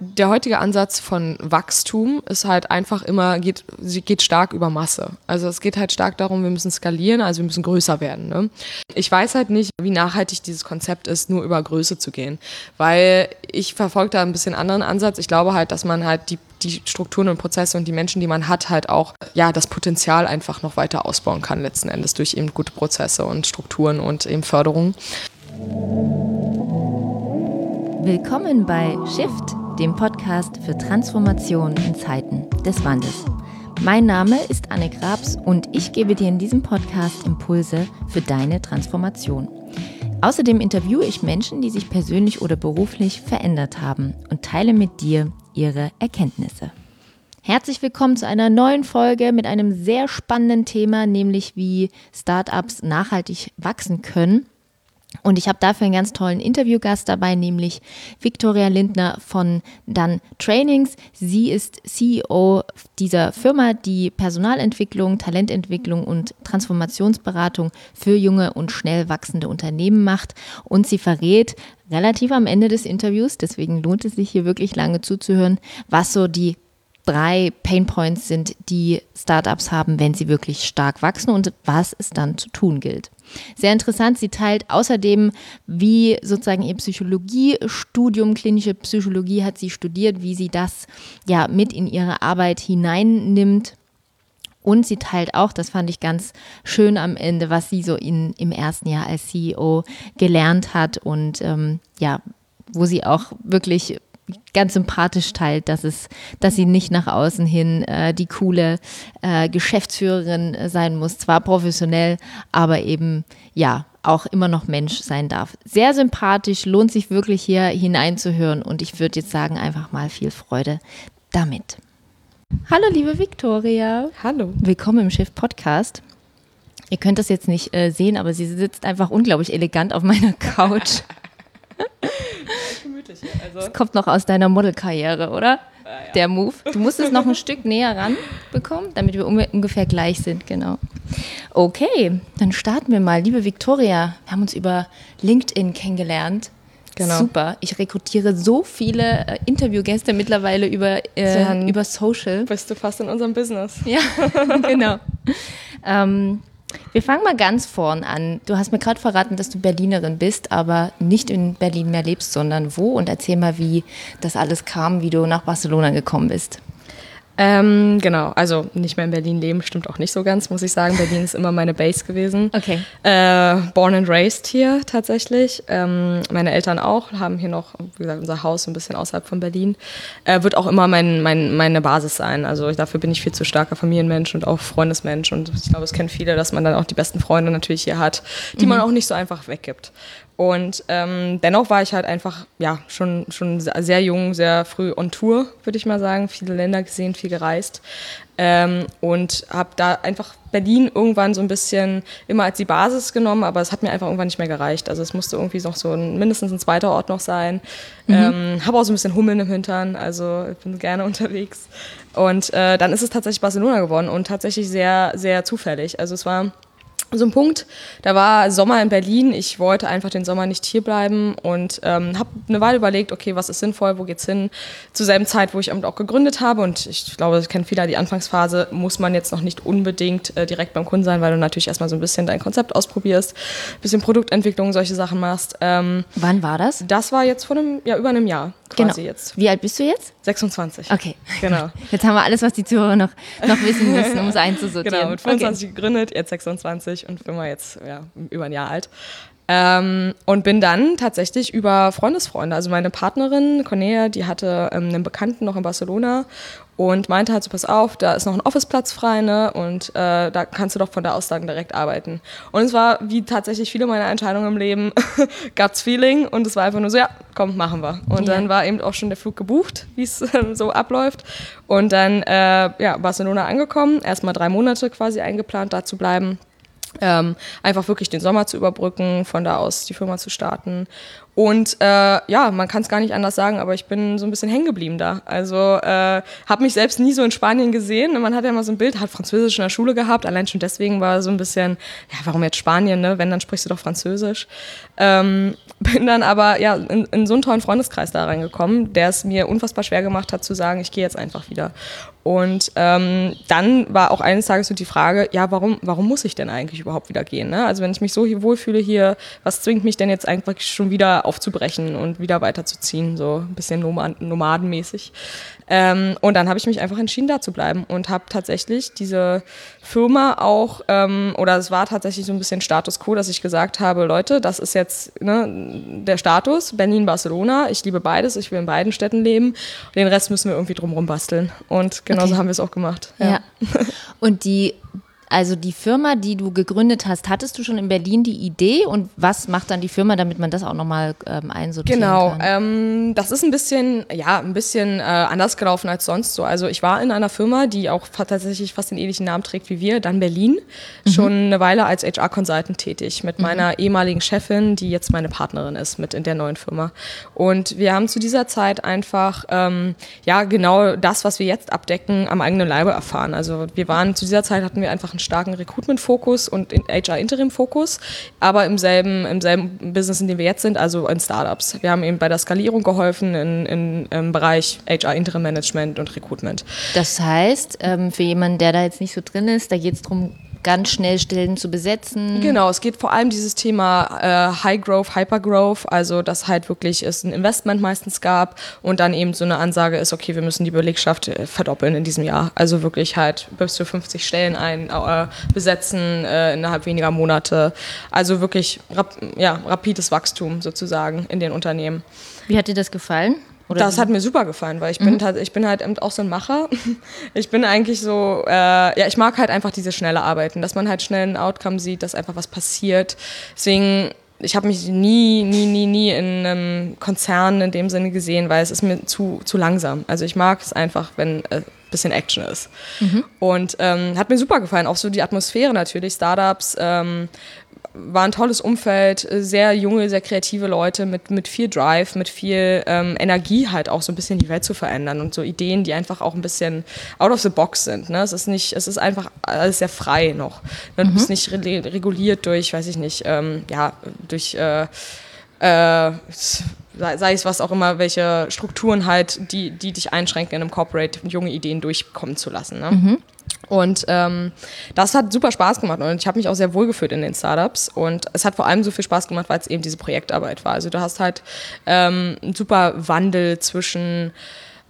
der heutige Ansatz von Wachstum ist halt einfach immer, geht, geht stark über Masse. Also es geht halt stark darum, wir müssen skalieren, also wir müssen größer werden. Ne? Ich weiß halt nicht, wie nachhaltig dieses Konzept ist, nur über Größe zu gehen. Weil ich verfolge da ein bisschen anderen Ansatz. Ich glaube halt, dass man halt die, die Strukturen und Prozesse und die Menschen, die man hat, halt auch ja das Potenzial einfach noch weiter ausbauen kann, letzten Endes durch eben gute Prozesse und Strukturen und eben Förderung. Willkommen bei Shift dem Podcast für Transformation in Zeiten des Wandels. Mein Name ist Anne Grabs und ich gebe dir in diesem Podcast Impulse für deine Transformation. Außerdem interviewe ich Menschen, die sich persönlich oder beruflich verändert haben und teile mit dir ihre Erkenntnisse. Herzlich willkommen zu einer neuen Folge mit einem sehr spannenden Thema, nämlich wie Startups nachhaltig wachsen können. Und ich habe dafür einen ganz tollen Interviewgast dabei, nämlich Victoria Lindner von Dann Trainings. Sie ist CEO dieser Firma, die Personalentwicklung, Talententwicklung und Transformationsberatung für junge und schnell wachsende Unternehmen macht. Und sie verrät relativ am Ende des Interviews, deswegen lohnt es sich hier wirklich lange zuzuhören, was so die drei Painpoints sind, die Startups haben, wenn sie wirklich stark wachsen und was es dann zu tun gilt. Sehr interessant, sie teilt außerdem, wie sozusagen ihr Psychologiestudium, klinische Psychologie hat sie studiert, wie sie das ja mit in ihre Arbeit hineinnimmt. Und sie teilt auch, das fand ich ganz schön am Ende, was sie so in, im ersten Jahr als CEO gelernt hat und ähm, ja, wo sie auch wirklich ganz sympathisch teilt, dass es, dass sie nicht nach außen hin äh, die coole äh, Geschäftsführerin sein muss, zwar professionell, aber eben ja auch immer noch Mensch sein darf. Sehr sympathisch, lohnt sich wirklich hier hineinzuhören und ich würde jetzt sagen, einfach mal viel Freude damit. Hallo liebe Viktoria. Hallo. Willkommen im Schiff Podcast. Ihr könnt das jetzt nicht äh, sehen, aber sie sitzt einfach unglaublich elegant auf meiner Couch. Gemütlich hier. Also. Das kommt noch aus deiner Modelkarriere, oder? Ja, ja. Der Move. Du musst es noch ein Stück näher ran bekommen, damit wir ungefähr gleich sind, genau. Okay, dann starten wir mal. Liebe Viktoria, wir haben uns über LinkedIn kennengelernt. Genau. Super. Ich rekrutiere so viele äh, Interviewgäste mittlerweile über, äh, über Social. Bist du fast in unserem Business. Ja, genau. ähm, wir fangen mal ganz vorn an. Du hast mir gerade verraten, dass du Berlinerin bist, aber nicht in Berlin mehr lebst, sondern wo? Und erzähl mal, wie das alles kam, wie du nach Barcelona gekommen bist. Ähm, genau, also nicht mehr in Berlin leben, stimmt auch nicht so ganz, muss ich sagen. Berlin ist immer meine Base gewesen. Okay. Äh, born and raised hier tatsächlich. Ähm, meine Eltern auch, haben hier noch, wie gesagt, unser Haus ein bisschen außerhalb von Berlin. Äh, wird auch immer mein, mein, meine Basis sein. Also ich, dafür bin ich viel zu starker Familienmensch und auch Freundesmensch. Und ich glaube, es kennen viele, dass man dann auch die besten Freunde natürlich hier hat, die mhm. man auch nicht so einfach weggibt. Und ähm, dennoch war ich halt einfach, ja, schon, schon sehr jung, sehr früh on Tour, würde ich mal sagen. Viele Länder gesehen, viel gereist. Ähm, und habe da einfach Berlin irgendwann so ein bisschen immer als die Basis genommen, aber es hat mir einfach irgendwann nicht mehr gereicht. Also es musste irgendwie noch so ein, mindestens ein zweiter Ort noch sein. Mhm. Ähm, habe auch so ein bisschen Hummeln im Hintern, also ich bin gerne unterwegs. Und äh, dann ist es tatsächlich Barcelona geworden und tatsächlich sehr, sehr zufällig. Also es war so ein Punkt, da war Sommer in Berlin, ich wollte einfach den Sommer nicht hier bleiben und ähm, habe eine Weile überlegt, okay, was ist sinnvoll, wo geht's hin? Zur selben Zeit, wo ich auch gegründet habe und ich glaube, das kennen viele, die Anfangsphase muss man jetzt noch nicht unbedingt äh, direkt beim Kunden sein, weil du natürlich erstmal so ein bisschen dein Konzept ausprobierst, bisschen Produktentwicklung, solche Sachen machst. Ähm, Wann war das? Das war jetzt vor einem, ja, über einem Jahr quasi genau. jetzt. Wie alt bist du jetzt? 26. Okay. Genau. Jetzt haben wir alles, was die Zuhörer noch, noch wissen müssen, um es einzusortieren. Genau, mit 25 okay. gegründet, jetzt 26 und Firma jetzt ja, über ein Jahr alt. Ähm, und bin dann tatsächlich über Freundesfreunde, also meine Partnerin Cornelia, die hatte ähm, einen Bekannten noch in Barcelona und meinte halt so, pass auf, da ist noch ein Officeplatz frei, ne? Und äh, da kannst du doch von da aus dann direkt arbeiten. Und es war, wie tatsächlich viele meiner Entscheidungen im Leben, Guts Feeling und es war einfach nur so, ja, komm, machen wir. Und ja. dann war eben auch schon der Flug gebucht, wie es äh, so abläuft. Und dann, äh, ja, Barcelona angekommen, erstmal drei Monate quasi eingeplant, da zu bleiben. Ähm, einfach wirklich den Sommer zu überbrücken, von da aus die Firma zu starten Und äh, ja, man kann es gar nicht anders sagen, aber ich bin so ein bisschen hängen geblieben da. Also äh, habe mich selbst nie so in Spanien gesehen. Man hat ja immer so ein Bild, hat Französisch in der Schule gehabt. Allein schon deswegen war so ein bisschen, ja, warum jetzt Spanien, ne? Wenn, dann sprichst du doch Französisch. Ähm, bin dann aber ja in, in so einen tollen Freundeskreis da reingekommen, der es mir unfassbar schwer gemacht hat zu sagen, ich gehe jetzt einfach wieder. Und ähm, dann war auch eines Tages so die Frage, ja, warum, warum muss ich denn eigentlich überhaupt wieder gehen? Ne? Also wenn ich mich so hier wohlfühle hier, was zwingt mich denn jetzt einfach schon wieder aufzubrechen und wieder weiterzuziehen, so ein bisschen nomadenmäßig. Ähm, und dann habe ich mich einfach entschieden, da zu bleiben und habe tatsächlich diese Firma auch, ähm, oder es war tatsächlich so ein bisschen Status quo, dass ich gesagt habe, Leute, das ist jetzt ne, der Status, Berlin, Barcelona, ich liebe beides, ich will in beiden Städten leben, den Rest müssen wir irgendwie drumherum basteln. Und genauso okay. haben wir es auch gemacht. ja. ja. Und die also die Firma, die du gegründet hast, hattest du schon in Berlin die Idee und was macht dann die Firma, damit man das auch nochmal ähm, einsortieren genau, kann? Genau, ähm, das ist ein bisschen, ja, ein bisschen äh, anders gelaufen als sonst so. Also ich war in einer Firma, die auch tatsächlich fast den ähnlichen Namen trägt wie wir, dann Berlin, mhm. schon eine Weile als HR-Consultant tätig mit mhm. meiner ehemaligen Chefin, die jetzt meine Partnerin ist mit in der neuen Firma. Und wir haben zu dieser Zeit einfach, ähm, ja, genau das, was wir jetzt abdecken, am eigenen Leibe erfahren. Also wir waren, zu dieser Zeit hatten wir einfach einen starken Recruitment-Fokus und HR-Interim-Fokus, aber im selben, im selben Business, in dem wir jetzt sind, also in Startups. Wir haben eben bei der Skalierung geholfen in, in, im Bereich HR-Interim-Management und Recruitment. Das heißt, ähm, für jemanden, der da jetzt nicht so drin ist, da geht es darum, ganz schnell Stellen zu besetzen. Genau, es geht vor allem dieses Thema äh, High Growth, Hyper Growth, also dass halt wirklich es ein Investment meistens gab und dann eben so eine Ansage ist, okay, wir müssen die Belegschaft äh, verdoppeln in diesem Jahr. Also wirklich halt bis zu 50 Stellen ein, äh, besetzen äh, innerhalb weniger Monate. Also wirklich rap ja, rapides Wachstum sozusagen in den Unternehmen. Wie hat dir das gefallen? Oder das hat mir super gefallen, weil ich mhm. bin, ich bin halt auch so ein Macher. Ich bin eigentlich so, äh, ja, ich mag halt einfach diese schnelle Arbeiten, dass man halt schnell ein Outcome sieht, dass einfach was passiert. Deswegen, ich habe mich nie, nie, nie, nie in einem Konzern in dem Sinne gesehen, weil es ist mir zu, zu langsam. Also ich mag es einfach, wenn äh, bisschen Action ist. Mhm. Und ähm, hat mir super gefallen, auch so die Atmosphäre natürlich. Startups, ähm, war ein tolles Umfeld, sehr junge, sehr kreative Leute mit, mit viel Drive, mit viel ähm, Energie halt auch so ein bisschen die Welt zu verändern und so Ideen, die einfach auch ein bisschen out of the box sind. Ne? Es ist nicht, es ist einfach alles sehr frei noch. Ne? Du mhm. bist nicht re reguliert durch, weiß ich nicht, ähm, ja, durch äh, äh, sei es was auch immer, welche Strukturen halt, die, die dich einschränken in einem Corporate, junge Ideen durchkommen zu lassen. Ne? Mhm. Und ähm, das hat super Spaß gemacht und ich habe mich auch sehr wohl gefühlt in den Startups und es hat vor allem so viel Spaß gemacht, weil es eben diese Projektarbeit war. Also du hast halt ähm, einen super Wandel zwischen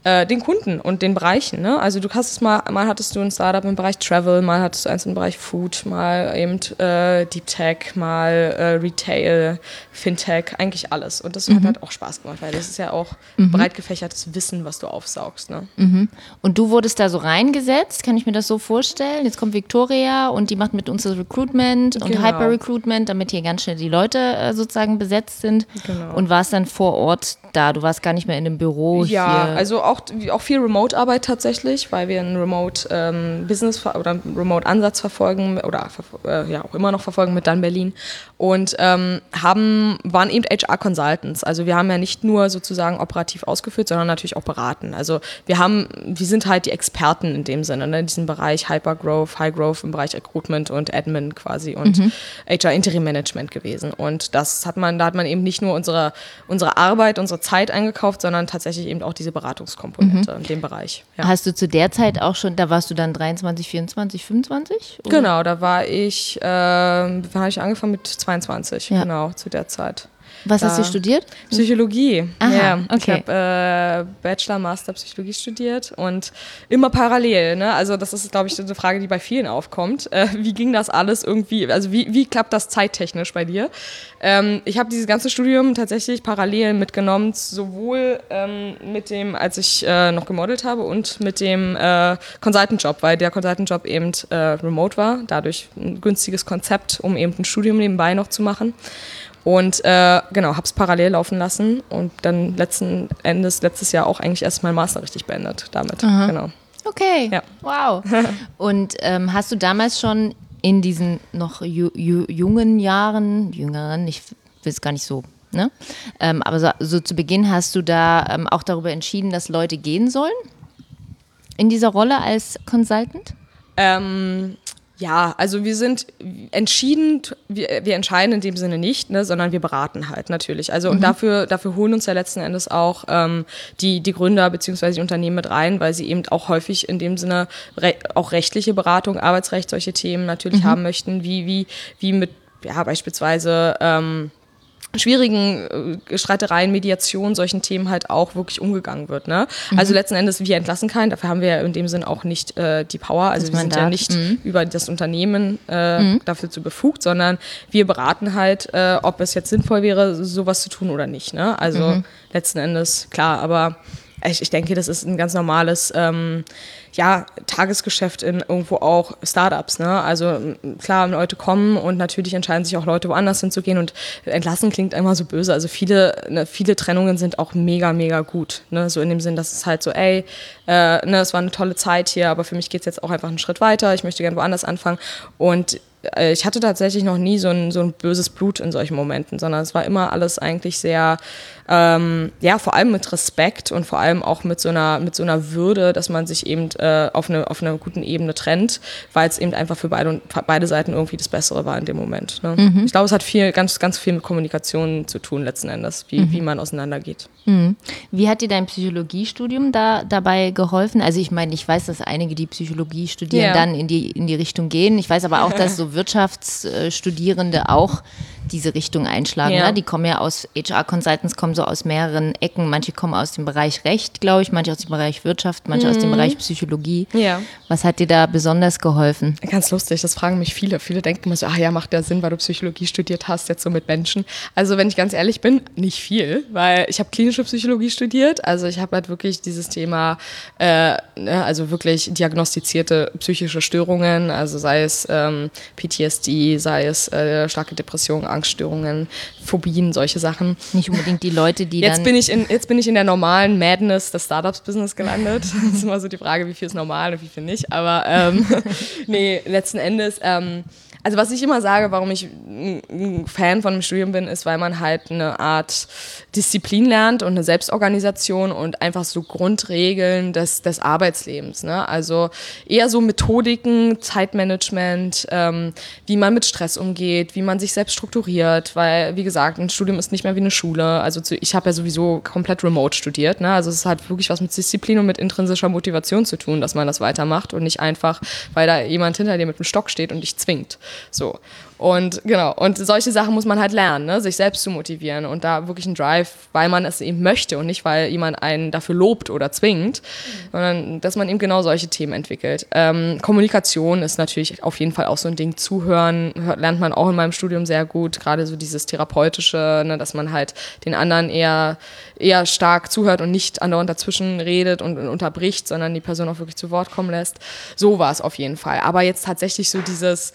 äh, den Kunden und den Bereichen. Ne? Also du hast es mal, mal hattest du ein Startup im Bereich Travel, mal hattest du eins im Bereich Food, mal eben äh, Deep Tech, mal äh, Retail, Fintech, eigentlich alles. Und das mhm. hat halt auch Spaß gemacht, weil das ist ja auch mhm. breit gefächertes Wissen, was du aufsaugst. Ne? Mhm. Und du wurdest da so reingesetzt, kann ich mir das so vorstellen? Jetzt kommt Victoria und die macht mit uns das Recruitment und genau. Hyper Recruitment, damit hier ganz schnell die Leute äh, sozusagen besetzt sind. Genau. Und warst dann vor Ort da, du warst gar nicht mehr in einem Büro. Ja, hier. also auch auch, auch viel Remote-Arbeit tatsächlich, weil wir einen Remote-Business ähm, oder einen Remote-Ansatz verfolgen oder äh, ja auch immer noch verfolgen mit dann Berlin und ähm, haben, waren eben HR-Consultants. Also wir haben ja nicht nur sozusagen operativ ausgeführt, sondern natürlich auch beraten. Also wir haben, wir sind halt die Experten in dem Sinne, ne, in diesem Bereich Hypergrowth, High Growth im Bereich Recruitment und Admin quasi und mhm. HR Interim Management gewesen. Und das hat man, da hat man eben nicht nur unsere, unsere Arbeit, unsere Zeit eingekauft, sondern tatsächlich eben auch diese Beratungskompetenz. Komponente mhm. in dem Bereich. Ja. Hast du zu der Zeit auch schon, da warst du dann 23, 24, 25? Oder? Genau, da war ich, äh, wann habe ich angefangen mit 22, ja. genau, zu der Zeit. Was hast du studiert? Psychologie. Aha, ja, okay. Ich habe äh, Bachelor, Master Psychologie studiert und immer parallel. Ne? Also das ist, glaube ich, eine Frage, die bei vielen aufkommt. Äh, wie ging das alles irgendwie? Also wie, wie klappt das zeittechnisch bei dir? Ähm, ich habe dieses ganze Studium tatsächlich parallel mitgenommen, sowohl ähm, mit dem, als ich äh, noch gemodelt habe und mit dem äh, Consultant-Job, weil der Consultant-Job eben äh, remote war. Dadurch ein günstiges Konzept, um eben ein Studium nebenbei noch zu machen. Und äh, genau, habe es parallel laufen lassen und dann letzten Endes letztes Jahr auch eigentlich erst mein Master richtig beendet damit. Aha. Genau. Okay. Ja. Wow. und ähm, hast du damals schon in diesen noch ju ju jungen Jahren, jüngeren, ich will es gar nicht so Ne? Ähm, aber so, so, zu Beginn hast du da ähm, auch darüber entschieden, dass Leute gehen sollen in dieser Rolle als Consultant? Ähm, ja, also wir sind entschieden, wir, wir entscheiden in dem Sinne nicht, ne, sondern wir beraten halt natürlich. Also und mhm. dafür, dafür holen uns ja letzten Endes auch ähm, die, die Gründer beziehungsweise die Unternehmen mit rein, weil sie eben auch häufig in dem Sinne re auch rechtliche Beratung, Arbeitsrecht, solche Themen natürlich mhm. haben möchten, wie, wie, wie mit ja, beispielsweise ähm, schwierigen äh, Streitereien, Mediation, solchen Themen halt auch wirklich umgegangen wird. Ne? Mhm. Also letzten Endes, wir entlassen keinen, dafür haben wir ja in dem Sinn auch nicht äh, die Power. Also wir sind ja nicht mhm. über das Unternehmen äh, mhm. dafür zu befugt, sondern wir beraten halt, äh, ob es jetzt sinnvoll wäre, sowas zu tun oder nicht. Ne? Also mhm. letzten Endes, klar, aber ich, ich denke, das ist ein ganz normales ähm, ja, Tagesgeschäft in irgendwo auch Startups. Ne? Also klar, Leute kommen und natürlich entscheiden sich auch Leute, woanders hinzugehen und entlassen klingt immer so böse. Also viele, ne, viele Trennungen sind auch mega, mega gut. Ne? So in dem Sinn, dass es halt so, ey, äh, ne, es war eine tolle Zeit hier, aber für mich geht es jetzt auch einfach einen Schritt weiter. Ich möchte gerne woanders anfangen. Und äh, ich hatte tatsächlich noch nie so ein, so ein böses Blut in solchen Momenten, sondern es war immer alles eigentlich sehr, ähm, ja, vor allem mit Respekt und vor allem auch mit so einer, mit so einer Würde, dass man sich eben äh, auf, eine, auf einer guten Ebene trennt, weil es eben einfach für beide, beide Seiten irgendwie das Bessere war in dem Moment. Ne? Mhm. Ich glaube, es hat viel, ganz, ganz viel mit Kommunikation zu tun letzten Endes, wie, mhm. wie man auseinandergeht. Mhm. Wie hat dir dein Psychologiestudium da dabei geholfen? Also ich meine, ich weiß, dass einige, die Psychologie studieren, ja. dann in die, in die Richtung gehen. Ich weiß aber auch, dass so Wirtschaftsstudierende auch diese Richtung einschlagen. Ja. Ne? Die kommen ja aus, HR-Consultants kommen so aus mehreren Ecken. Manche kommen aus dem Bereich Recht, glaube ich, manche aus dem Bereich Wirtschaft, manche mhm. aus dem mhm. Bereich Psychologie. Ja. Was hat dir da besonders geholfen? Ganz lustig, das fragen mich viele. Viele denken immer so, ach ja, macht der Sinn, weil du Psychologie studiert hast, jetzt so mit Menschen. Also wenn ich ganz ehrlich bin, nicht viel, weil ich habe klinische Psychologie studiert. Also ich habe halt wirklich dieses Thema, äh, ne, also wirklich diagnostizierte psychische Störungen, also sei es ähm, PTSD, sei es äh, starke Depression, Angststörungen, Phobien, solche Sachen. Nicht unbedingt die Leute, die jetzt. Bin ich in, jetzt bin ich in der normalen Madness des Startups-Business gelandet. das ist immer so die Frage, wie viel ist normal und wie viel nicht. Aber ähm, nee, letzten Endes... Ähm, also was ich immer sage, warum ich ein Fan von dem Studium bin, ist, weil man halt eine Art Disziplin lernt und eine Selbstorganisation und einfach so Grundregeln des, des Arbeitslebens. Ne? Also eher so Methodiken, Zeitmanagement, ähm, wie man mit Stress umgeht, wie man sich selbst strukturiert, weil, wie gesagt, ein Studium ist nicht mehr wie eine Schule. Also zu, ich habe ja sowieso komplett remote studiert. Ne? Also es hat wirklich was mit Disziplin und mit intrinsischer Motivation zu tun, dass man das weitermacht und nicht einfach, weil da jemand hinter dir mit dem Stock steht und dich zwingt. So. Und genau, und solche Sachen muss man halt lernen, ne? sich selbst zu motivieren und da wirklich einen Drive, weil man es eben möchte und nicht, weil jemand einen dafür lobt oder zwingt, mhm. sondern dass man eben genau solche Themen entwickelt. Ähm, Kommunikation ist natürlich auf jeden Fall auch so ein Ding. Zuhören lernt man auch in meinem Studium sehr gut, gerade so dieses therapeutische, ne? dass man halt den anderen eher, eher stark zuhört und nicht andauernd dazwischen redet und, und unterbricht, sondern die Person auch wirklich zu Wort kommen lässt. So war es auf jeden Fall. Aber jetzt tatsächlich so dieses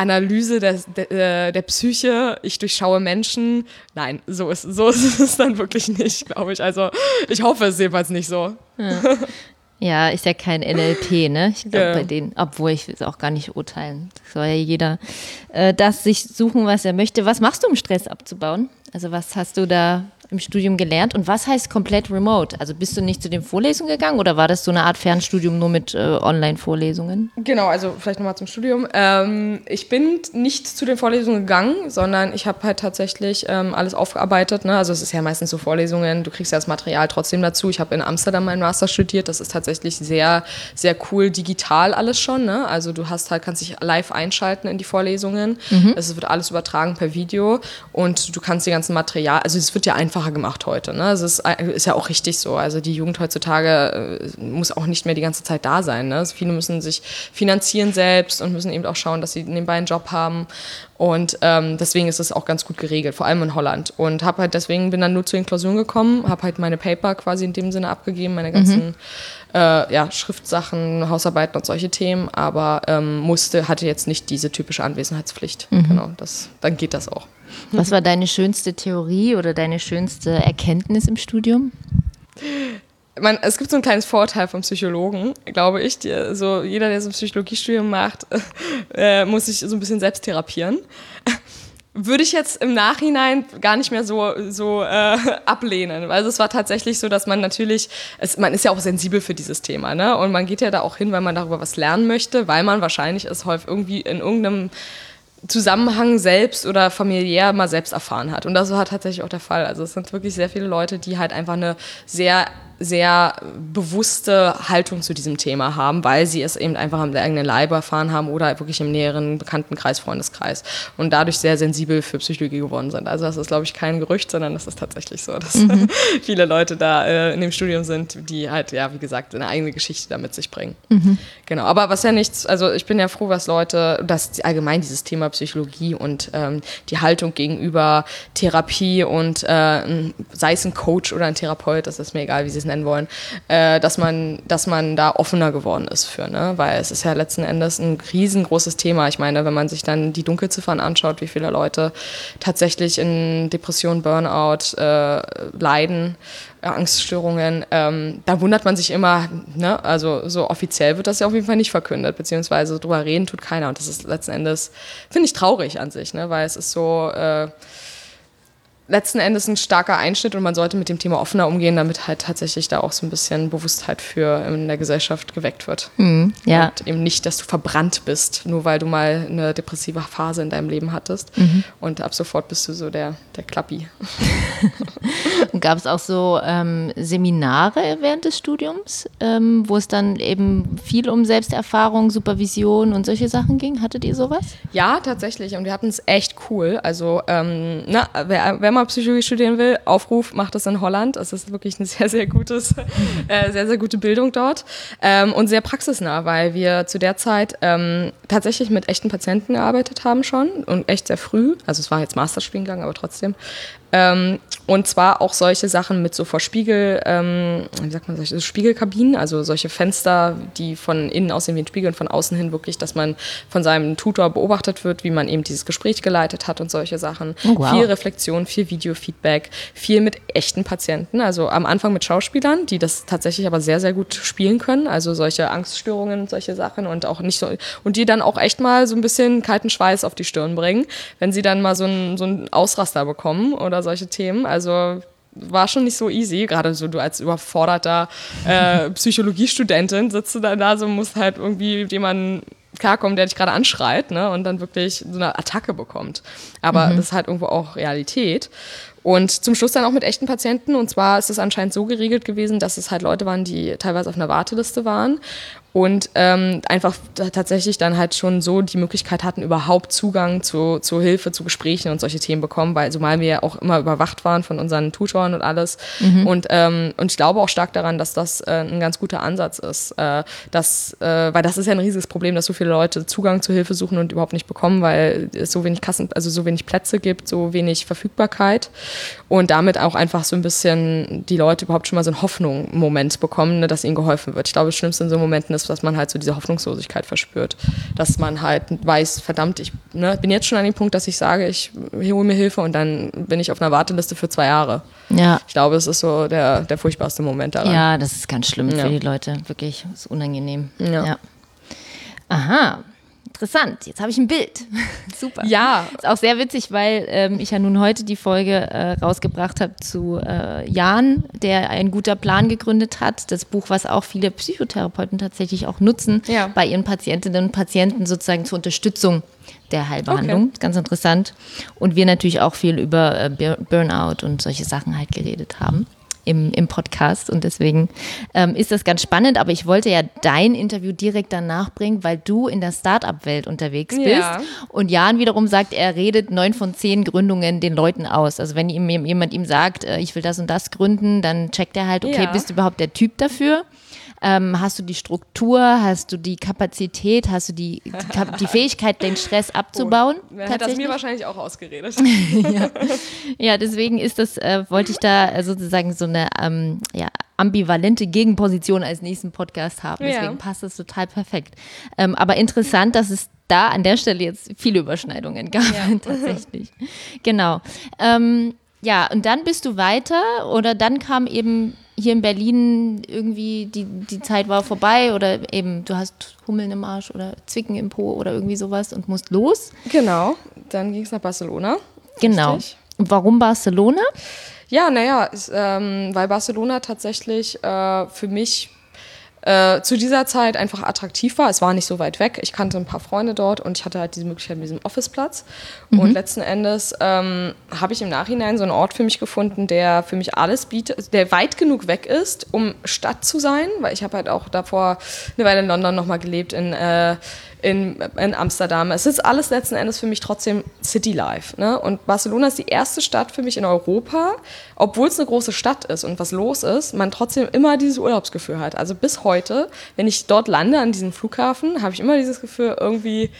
Analyse der, der, äh, der, Psyche, ich durchschaue Menschen. Nein, so ist, so ist es dann wirklich nicht, glaube ich. Also ich hoffe es jedenfalls nicht so. Ja. ja ist ja kein NLP, ne? Ich glaube, ja. bei denen, obwohl ich will es auch gar nicht urteilen. soll ja jeder äh, das sich suchen, was er möchte. Was machst du, um Stress abzubauen? Also was hast du da im Studium gelernt. Und was heißt komplett remote? Also bist du nicht zu den Vorlesungen gegangen oder war das so eine Art Fernstudium nur mit äh, Online-Vorlesungen? Genau, also vielleicht nochmal zum Studium. Ähm, ich bin nicht zu den Vorlesungen gegangen, sondern ich habe halt tatsächlich ähm, alles aufgearbeitet. Ne? Also es ist ja meistens so Vorlesungen, du kriegst ja das Material trotzdem dazu. Ich habe in Amsterdam meinen Master studiert. Das ist tatsächlich sehr, sehr cool digital alles schon. Ne? Also du hast halt, kannst dich live einschalten in die Vorlesungen. Mhm. Es wird alles übertragen per Video und du kannst die ganzen Material, also es wird ja einfach einfacher gemacht heute. Ne? Also es ist, ist, ja auch richtig so. Also die Jugend heutzutage äh, muss auch nicht mehr die ganze Zeit da sein. Ne? Also viele müssen sich finanzieren selbst und müssen eben auch schauen, dass sie nebenbei einen Job haben. Und ähm, deswegen ist es auch ganz gut geregelt, vor allem in Holland. Und habe halt deswegen bin dann nur zu den Klausuren gekommen, habe halt meine Paper quasi in dem Sinne abgegeben, meine ganzen mhm. äh, ja, Schriftsachen, Hausarbeiten und solche Themen, aber ähm, musste, hatte jetzt nicht diese typische Anwesenheitspflicht. Mhm. Genau, das, dann geht das auch. Was war deine schönste Theorie oder deine schönste Erkenntnis im Studium? Man, es gibt so ein kleines Vorteil vom Psychologen, glaube ich. Die, so jeder, der so ein Psychologiestudium macht, äh, muss sich so ein bisschen selbst therapieren würde ich jetzt im Nachhinein gar nicht mehr so, so äh, ablehnen. Also es war tatsächlich so, dass man natürlich, es, man ist ja auch sensibel für dieses Thema, ne? Und man geht ja da auch hin, weil man darüber was lernen möchte, weil man wahrscheinlich es häufig irgendwie in irgendeinem Zusammenhang selbst oder familiär mal selbst erfahren hat. Und das war tatsächlich auch der Fall. Also es sind wirklich sehr viele Leute, die halt einfach eine sehr sehr bewusste Haltung zu diesem Thema haben, weil sie es eben einfach am eigenen Leibe erfahren haben oder wirklich im näheren Bekanntenkreis, Freundeskreis und dadurch sehr sensibel für Psychologie geworden sind. Also das ist, glaube ich, kein Gerücht, sondern das ist tatsächlich so, dass mhm. viele Leute da äh, in dem Studium sind, die halt, ja, wie gesagt, eine eigene Geschichte da mit sich bringen. Mhm. Genau, aber was ja nichts, also ich bin ja froh, was Leute, dass allgemein dieses Thema Psychologie und ähm, die Haltung gegenüber Therapie und äh, sei es ein Coach oder ein Therapeut, das ist mir egal, wie sie es nennen wollen, äh, dass, man, dass man da offener geworden ist für, ne? weil es ist ja letzten Endes ein riesengroßes Thema. Ich meine, wenn man sich dann die Dunkelziffern anschaut, wie viele Leute tatsächlich in Depression, Burnout äh, leiden, Angststörungen, ähm, da wundert man sich immer, ne? also so offiziell wird das ja auf jeden Fall nicht verkündet, beziehungsweise drüber reden tut keiner und das ist letzten Endes, finde ich traurig an sich, ne? weil es ist so, äh, letzten Endes ein starker Einschnitt und man sollte mit dem Thema offener umgehen, damit halt tatsächlich da auch so ein bisschen Bewusstheit für in der Gesellschaft geweckt wird. Mhm, ja. Und eben nicht, dass du verbrannt bist, nur weil du mal eine depressive Phase in deinem Leben hattest. Mhm. Und ab sofort bist du so der, der Klappi. Gab es auch so ähm, Seminare während des Studiums, ähm, wo es dann eben viel um Selbsterfahrung, Supervision und solche Sachen ging? Hattet ihr sowas? Ja, tatsächlich. Und wir hatten es echt cool. Also, ähm, na, wer, wer Psychologie studieren will, Aufruf, macht das in Holland. Es ist wirklich eine sehr, sehr gutes, äh, sehr, sehr gute Bildung dort ähm, und sehr praxisnah, weil wir zu der Zeit ähm, tatsächlich mit echten Patienten gearbeitet haben schon und echt sehr früh. Also es war jetzt Masterstudiengang, aber trotzdem. Ähm, und zwar auch solche Sachen mit so vor Spiegel, ähm, wie sagt man, solche Spiegelkabinen, also solche Fenster, die von innen aussehen wie ein Spiegel und von außen hin wirklich, dass man von seinem Tutor beobachtet wird, wie man eben dieses Gespräch geleitet hat und solche Sachen. Oh, wow. Viel Reflexion, viel Videofeedback, viel mit echten Patienten, also am Anfang mit Schauspielern, die das tatsächlich aber sehr, sehr gut spielen können, also solche Angststörungen und solche Sachen und auch nicht so, und die dann auch echt mal so ein bisschen kalten Schweiß auf die Stirn bringen, wenn sie dann mal so einen, so einen Ausraster bekommen oder über solche Themen. Also war schon nicht so easy, gerade so du als überforderter äh, Psychologiestudentin sitzt du dann da so, musst halt irgendwie mit jemandem klarkommen, der dich gerade anschreit ne, und dann wirklich so eine Attacke bekommt. Aber mhm. das ist halt irgendwo auch Realität. Und zum Schluss dann auch mit echten Patienten. Und zwar ist es anscheinend so geregelt gewesen, dass es halt Leute waren, die teilweise auf einer Warteliste waren und ähm, einfach tatsächlich dann halt schon so die Möglichkeit hatten, überhaupt Zugang zu, zu Hilfe, zu Gesprächen und solche Themen bekommen, weil zumal wir ja auch immer überwacht waren von unseren Tutoren und alles. Mhm. Und, ähm, und ich glaube auch stark daran, dass das äh, ein ganz guter Ansatz ist. Äh, dass, äh, weil das ist ja ein riesiges Problem, dass so viele Leute Zugang zu Hilfe suchen und überhaupt nicht bekommen, weil es so wenig Kassen, also so wenig Plätze gibt, so wenig Verfügbarkeit und damit auch einfach so ein bisschen die Leute überhaupt schon mal so einen Hoffnung-Moment bekommen, ne, dass ihnen geholfen wird. Ich glaube, das Schlimmste in so Momenten ist, ist, dass man halt so diese Hoffnungslosigkeit verspürt. Dass man halt weiß, verdammt, ich ne, bin jetzt schon an dem Punkt, dass ich sage, ich hole mir Hilfe und dann bin ich auf einer Warteliste für zwei Jahre. Ja. Ich glaube, es ist so der, der furchtbarste Moment daran. Ja, das ist ganz schlimm ja. für die Leute. Wirklich, das ist unangenehm. ja. ja. Aha, interessant. Jetzt habe ich ein Bild. Super. Ja. Ist auch sehr witzig, weil ähm, ich ja nun heute die Folge äh, rausgebracht habe zu äh, Jan, der ein guter Plan gegründet hat. Das Buch, was auch viele Psychotherapeuten tatsächlich auch nutzen, ja. bei ihren Patientinnen und Patienten sozusagen zur Unterstützung der Heilbehandlung. Okay. Ganz interessant. Und wir natürlich auch viel über äh, Burnout und solche Sachen halt geredet haben im, im Podcast und deswegen ähm, ist das ganz spannend. Aber ich wollte ja dein Interview direkt danach bringen, weil du in der Startup-Welt unterwegs bist. Ja. Und Jan wiederum sagt, er redet neun von zehn Gründungen den Leuten aus. Also wenn ihm jemand ihm sagt, äh, ich will das und das gründen, dann checkt er halt, okay, ja. bist du überhaupt der Typ dafür? Ähm, hast du die Struktur, hast du die Kapazität, hast du die, die Fähigkeit, den Stress abzubauen? Oh, hat das mir wahrscheinlich auch ausgeredet. ja. ja. deswegen ist das, äh, wollte ich da sozusagen so eine ähm, ja, ambivalente Gegenposition als nächsten Podcast haben. Deswegen ja. passt es total perfekt. Ähm, aber interessant, dass es da an der Stelle jetzt viele Überschneidungen gab, ja. tatsächlich. Genau. Ähm, ja, und dann bist du weiter oder dann kam eben hier in Berlin irgendwie die, die Zeit war vorbei oder eben du hast Hummeln im Arsch oder Zwicken im Po oder irgendwie sowas und musst los. Genau, dann ging es nach Barcelona. Genau. Richtig. Warum Barcelona? Ja, naja, ähm, weil Barcelona tatsächlich äh, für mich äh, zu dieser Zeit einfach attraktiv war. Es war nicht so weit weg. Ich kannte ein paar Freunde dort und ich hatte halt diese Möglichkeit mit diesem Officeplatz. Mhm. Und letzten Endes ähm, habe ich im Nachhinein so einen Ort für mich gefunden, der für mich alles bietet, der weit genug weg ist, um Stadt zu sein, weil ich habe halt auch davor eine Weile in London nochmal gelebt, in äh, in, in Amsterdam. Es ist alles letzten Endes für mich trotzdem City Life. Ne? Und Barcelona ist die erste Stadt für mich in Europa, obwohl es eine große Stadt ist und was los ist, man trotzdem immer dieses Urlaubsgefühl hat. Also bis heute, wenn ich dort lande an diesem Flughafen, habe ich immer dieses Gefühl, irgendwie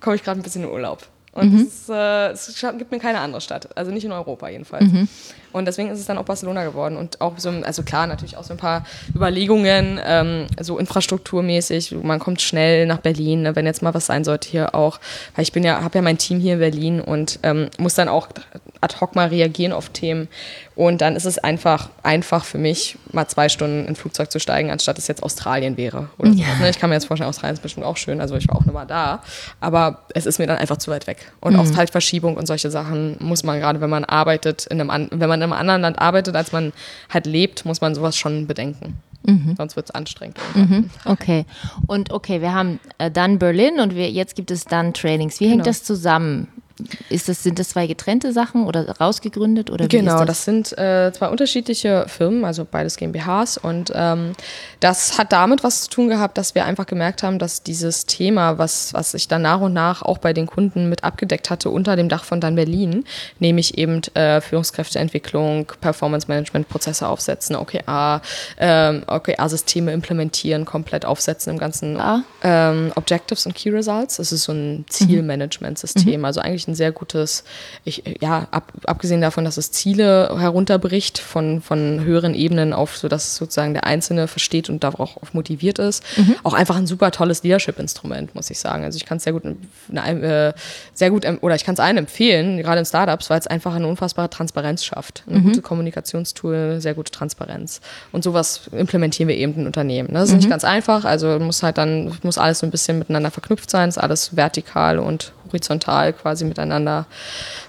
komme ich gerade ein bisschen in Urlaub. Und mhm. es, äh, es, gibt mir keine andere Stadt, also nicht in Europa jedenfalls. Mhm. Und deswegen ist es dann auch Barcelona geworden. Und auch so, also klar, natürlich auch so ein paar Überlegungen, ähm, so infrastrukturmäßig. Man kommt schnell nach Berlin, ne, wenn jetzt mal was sein sollte hier auch. Weil ich bin ja, habe ja mein Team hier in Berlin und ähm, muss dann auch ad hoc mal reagieren auf Themen. Und dann ist es einfach, einfach für mich, mal zwei Stunden in ein Flugzeug zu steigen, anstatt es jetzt Australien wäre. Oder ja. ne? Ich kann mir jetzt vorstellen, Australien ist bestimmt auch schön. Also ich war auch nochmal da. Aber es ist mir dann einfach zu weit weg. Und mhm. auch Zeitverschiebung und solche Sachen muss man gerade, wenn man arbeitet, in einem, wenn man einem anderen Land arbeitet, als man halt lebt, muss man sowas schon bedenken. Mhm. Sonst wird es anstrengend. Mhm. Okay. Und okay, wir haben äh, dann Berlin und wir, jetzt gibt es dann Trainings. Wie hängt genau. das zusammen? Ist das, sind das zwei getrennte Sachen oder rausgegründet? Oder genau, das? das? sind äh, zwei unterschiedliche Firmen, also beides GmbHs. Und ähm, das hat damit was zu tun gehabt, dass wir einfach gemerkt haben, dass dieses Thema, was, was sich dann nach und nach auch bei den Kunden mit abgedeckt hatte, unter dem Dach von dann Berlin, nämlich eben äh, Führungskräfteentwicklung, Performance Management, Prozesse aufsetzen, OKR, ähm, OKR-Systeme implementieren, komplett aufsetzen im ganzen ah. ähm, Objectives und Key Results. Das ist so ein Zielmanagement-System. Mhm. Also eigentlich ein sehr gutes, ich, ja, ab, abgesehen davon, dass es Ziele herunterbricht von, von höheren Ebenen auf, sodass sozusagen der Einzelne versteht und darauf auch motiviert ist. Mhm. Auch einfach ein super tolles Leadership-Instrument, muss ich sagen. Also ich kann es sehr gut, äh, sehr gut, oder ich kann es allen empfehlen, gerade in Startups, weil es einfach eine unfassbare Transparenz schafft. Eine mhm. gute Kommunikationstool, sehr gute Transparenz. Und sowas implementieren wir eben in Unternehmen. Ne? Das ist mhm. nicht ganz einfach, also muss halt dann, muss alles so ein bisschen miteinander verknüpft sein, ist alles vertikal und horizontal quasi miteinander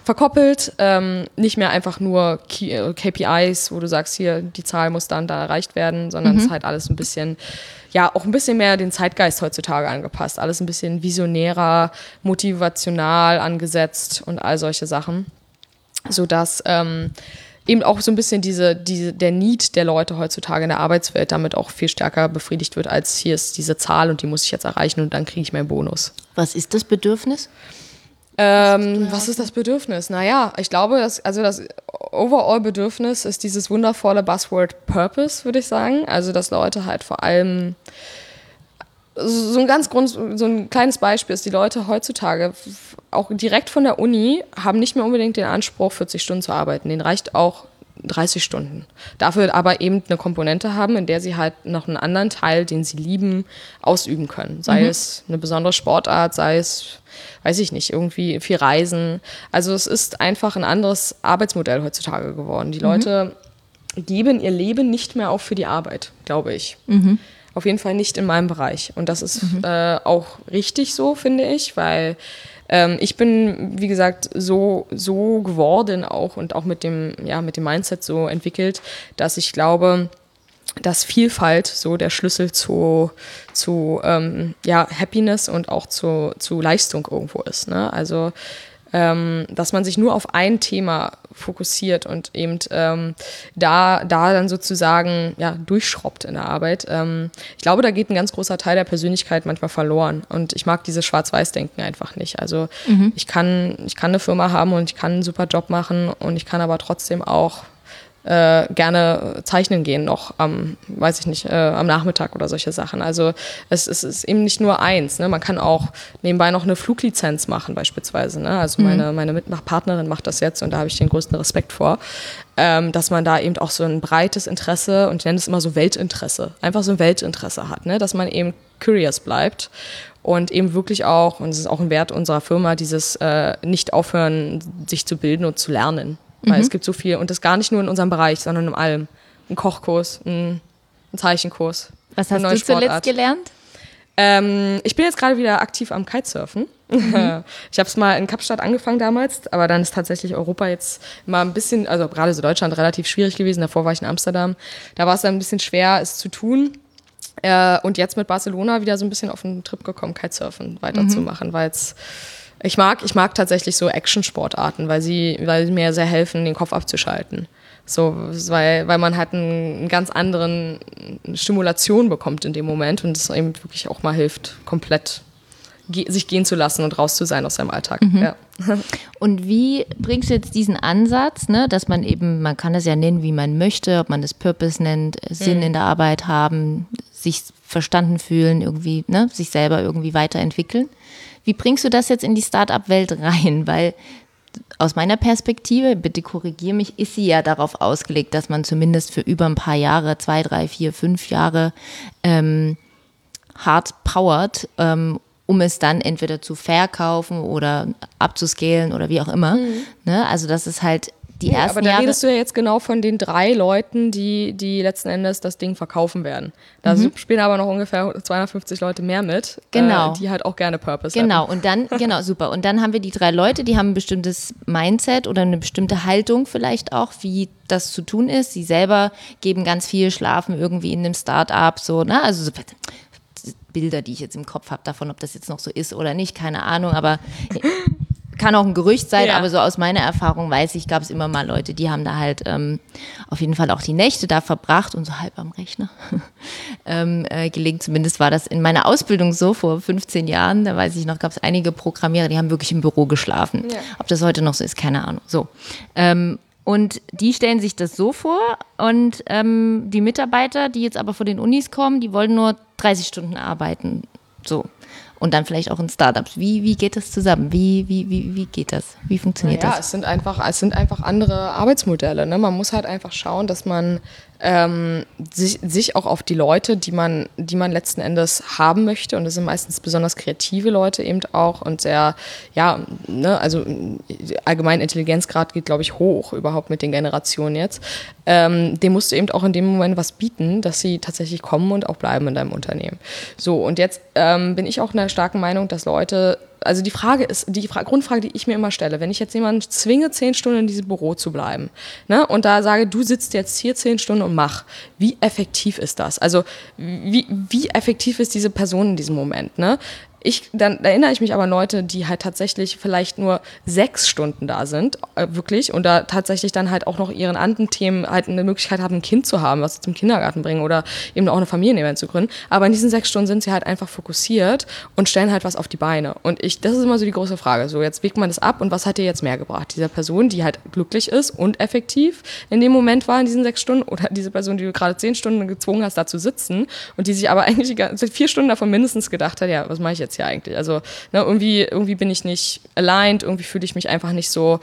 verkoppelt. Ähm, nicht mehr einfach nur KPIs, äh, wo du sagst, hier, die Zahl muss dann da erreicht werden, sondern mhm. es ist halt alles ein bisschen, ja, auch ein bisschen mehr den Zeitgeist heutzutage angepasst. Alles ein bisschen visionärer, motivational angesetzt und all solche Sachen. Sodass ähm, eben auch so ein bisschen diese, diese, der Need der Leute heutzutage in der Arbeitswelt damit auch viel stärker befriedigt wird, als hier ist diese Zahl und die muss ich jetzt erreichen und dann kriege ich meinen Bonus. Was ist das Bedürfnis? Ähm, was ist das Bedürfnis? Naja, ich glaube, dass, also das Overall-Bedürfnis ist dieses wundervolle Buzzword Purpose, würde ich sagen. Also, dass Leute halt vor allem so ein ganz Grund, so ein kleines Beispiel ist, die Leute heutzutage auch direkt von der Uni haben nicht mehr unbedingt den Anspruch, 40 Stunden zu arbeiten. Den reicht auch 30 Stunden. Dafür aber eben eine Komponente haben, in der sie halt noch einen anderen Teil, den sie lieben, ausüben können. Sei mhm. es eine besondere Sportart, sei es, weiß ich nicht, irgendwie viel Reisen. Also es ist einfach ein anderes Arbeitsmodell heutzutage geworden. Die mhm. Leute geben ihr Leben nicht mehr auf für die Arbeit, glaube ich. Mhm. Auf jeden Fall nicht in meinem Bereich. Und das ist mhm. äh, auch richtig so, finde ich, weil ähm, ich bin, wie gesagt, so, so geworden auch und auch mit dem, ja, mit dem Mindset so entwickelt, dass ich glaube, dass Vielfalt so der Schlüssel zu, zu ähm, ja, Happiness und auch zu, zu Leistung irgendwo ist. Ne? Also ähm, dass man sich nur auf ein Thema fokussiert und eben ähm, da, da dann sozusagen ja, durchschraubt in der Arbeit. Ähm, ich glaube, da geht ein ganz großer Teil der Persönlichkeit manchmal verloren und ich mag dieses Schwarz-Weiß-Denken einfach nicht. Also mhm. ich, kann, ich kann eine Firma haben und ich kann einen super Job machen und ich kann aber trotzdem auch äh, gerne zeichnen gehen noch am, weiß ich nicht, äh, am Nachmittag oder solche Sachen. Also es, es, ist eben nicht nur eins. Ne? Man kann auch nebenbei noch eine Fluglizenz machen beispielsweise. Ne? Also mhm. meine, meine Partnerin macht das jetzt und da habe ich den größten Respekt vor, ähm, dass man da eben auch so ein breites Interesse und ich nenne es immer so Weltinteresse, einfach so ein Weltinteresse hat, ne? dass man eben curious bleibt und eben wirklich auch, und es ist auch ein Wert unserer Firma, dieses äh, nicht aufhören, sich zu bilden und zu lernen. Weil mhm. es gibt so viel, und das gar nicht nur in unserem Bereich, sondern in allem. einen Kochkurs, einen, einen Zeichenkurs. Was hast du zuletzt gelernt? Ähm, ich bin jetzt gerade wieder aktiv am Kitesurfen. Mhm. Ich habe es mal in Kapstadt angefangen damals, aber dann ist tatsächlich Europa jetzt mal ein bisschen, also gerade so Deutschland relativ schwierig gewesen. Davor war ich in Amsterdam. Da war es dann ein bisschen schwer, es zu tun. Äh, und jetzt mit Barcelona wieder so ein bisschen auf den Trip gekommen, Kitesurfen weiterzumachen, mhm. weil es ich mag, ich mag tatsächlich so Action-Sportarten, weil sie, weil sie mir sehr helfen, den Kopf abzuschalten. So, weil, weil man halt einen, einen ganz anderen Stimulation bekommt in dem Moment und es eben wirklich auch mal hilft, komplett ge sich gehen zu lassen und raus zu sein aus seinem Alltag. Mhm. Ja. Und wie bringst du jetzt diesen Ansatz, ne, dass man eben, man kann es ja nennen, wie man möchte, ob man das Purpose nennt, Sinn mhm. in der Arbeit haben, sich verstanden fühlen, irgendwie, ne, sich selber irgendwie weiterentwickeln. Wie bringst du das jetzt in die Startup-Welt rein? Weil aus meiner Perspektive, bitte korrigiere mich, ist sie ja darauf ausgelegt, dass man zumindest für über ein paar Jahre, zwei, drei, vier, fünf Jahre ähm, hart powert, ähm, um es dann entweder zu verkaufen oder abzuscalen oder wie auch immer. Mhm. Ne? Also das ist halt die ersten Aber da Jahre redest du ja jetzt genau von den drei Leuten, die, die letzten Endes das Ding verkaufen werden. Da mhm. spielen aber noch ungefähr 250 Leute mehr mit, äh, genau. Äh, die halt auch gerne Purpose genau. haben. Genau, und dann, genau, super. Und dann haben wir die drei Leute, die haben ein bestimmtes Mindset oder eine bestimmte Haltung vielleicht auch, wie das zu tun ist. Sie selber geben ganz viel, schlafen irgendwie in einem Start-up, so, ne? Also so, Bilder, die ich jetzt im Kopf habe davon, ob das jetzt noch so ist oder nicht, keine Ahnung, aber kann auch ein Gerücht sein, ja. aber so aus meiner Erfahrung weiß ich, gab es immer mal Leute, die haben da halt ähm, auf jeden Fall auch die Nächte da verbracht und so halb am Rechner ähm, äh, gelegen. Zumindest war das in meiner Ausbildung so vor 15 Jahren. Da weiß ich noch, gab es einige Programmierer, die haben wirklich im Büro geschlafen. Ja. Ob das heute noch so ist, keine Ahnung. So. Ähm, und die stellen sich das so vor und ähm, die Mitarbeiter, die jetzt aber von den Unis kommen, die wollen nur 30 Stunden arbeiten. So und dann vielleicht auch in Startups. Wie, wie geht das zusammen? Wie, wie, wie, wie geht das? Wie funktioniert naja, das? Es sind einfach, es sind einfach andere Arbeitsmodelle. Ne? Man muss halt einfach schauen, dass man ähm, sich, sich auch auf die Leute, die man, die man letzten Endes haben möchte, und das sind meistens besonders kreative Leute eben auch und sehr, ja, ne, also allgemein Intelligenzgrad geht, glaube ich, hoch überhaupt mit den Generationen jetzt. Ähm, dem musst du eben auch in dem Moment was bieten, dass sie tatsächlich kommen und auch bleiben in deinem Unternehmen. So, und jetzt ähm, bin ich auch in der starken Meinung, dass Leute also die Frage ist, die Fra Grundfrage, die ich mir immer stelle, wenn ich jetzt jemanden zwinge, zehn Stunden in diesem Büro zu bleiben, ne, und da sage, du sitzt jetzt hier zehn Stunden und mach, wie effektiv ist das? Also wie, wie effektiv ist diese Person in diesem Moment? Ne? Ich, dann erinnere ich mich aber an Leute, die halt tatsächlich vielleicht nur sechs Stunden da sind, äh, wirklich, und da tatsächlich dann halt auch noch ihren anderen Themen halt eine Möglichkeit haben, ein Kind zu haben, was sie zum Kindergarten bringen oder eben auch eine Familienevent zu gründen. Aber in diesen sechs Stunden sind sie halt einfach fokussiert und stellen halt was auf die Beine. Und ich, das ist immer so die große Frage. So, jetzt wägt man das ab und was hat dir jetzt mehr gebracht? Diese Person, die halt glücklich ist und effektiv in dem Moment war in diesen sechs Stunden oder diese Person, die du gerade zehn Stunden gezwungen hast, da zu sitzen und die sich aber eigentlich vier Stunden davon mindestens gedacht hat, ja, was mache ich jetzt? Jetzt hier eigentlich? Also ne, irgendwie, irgendwie bin ich nicht aligned, irgendwie fühle ich mich einfach nicht so.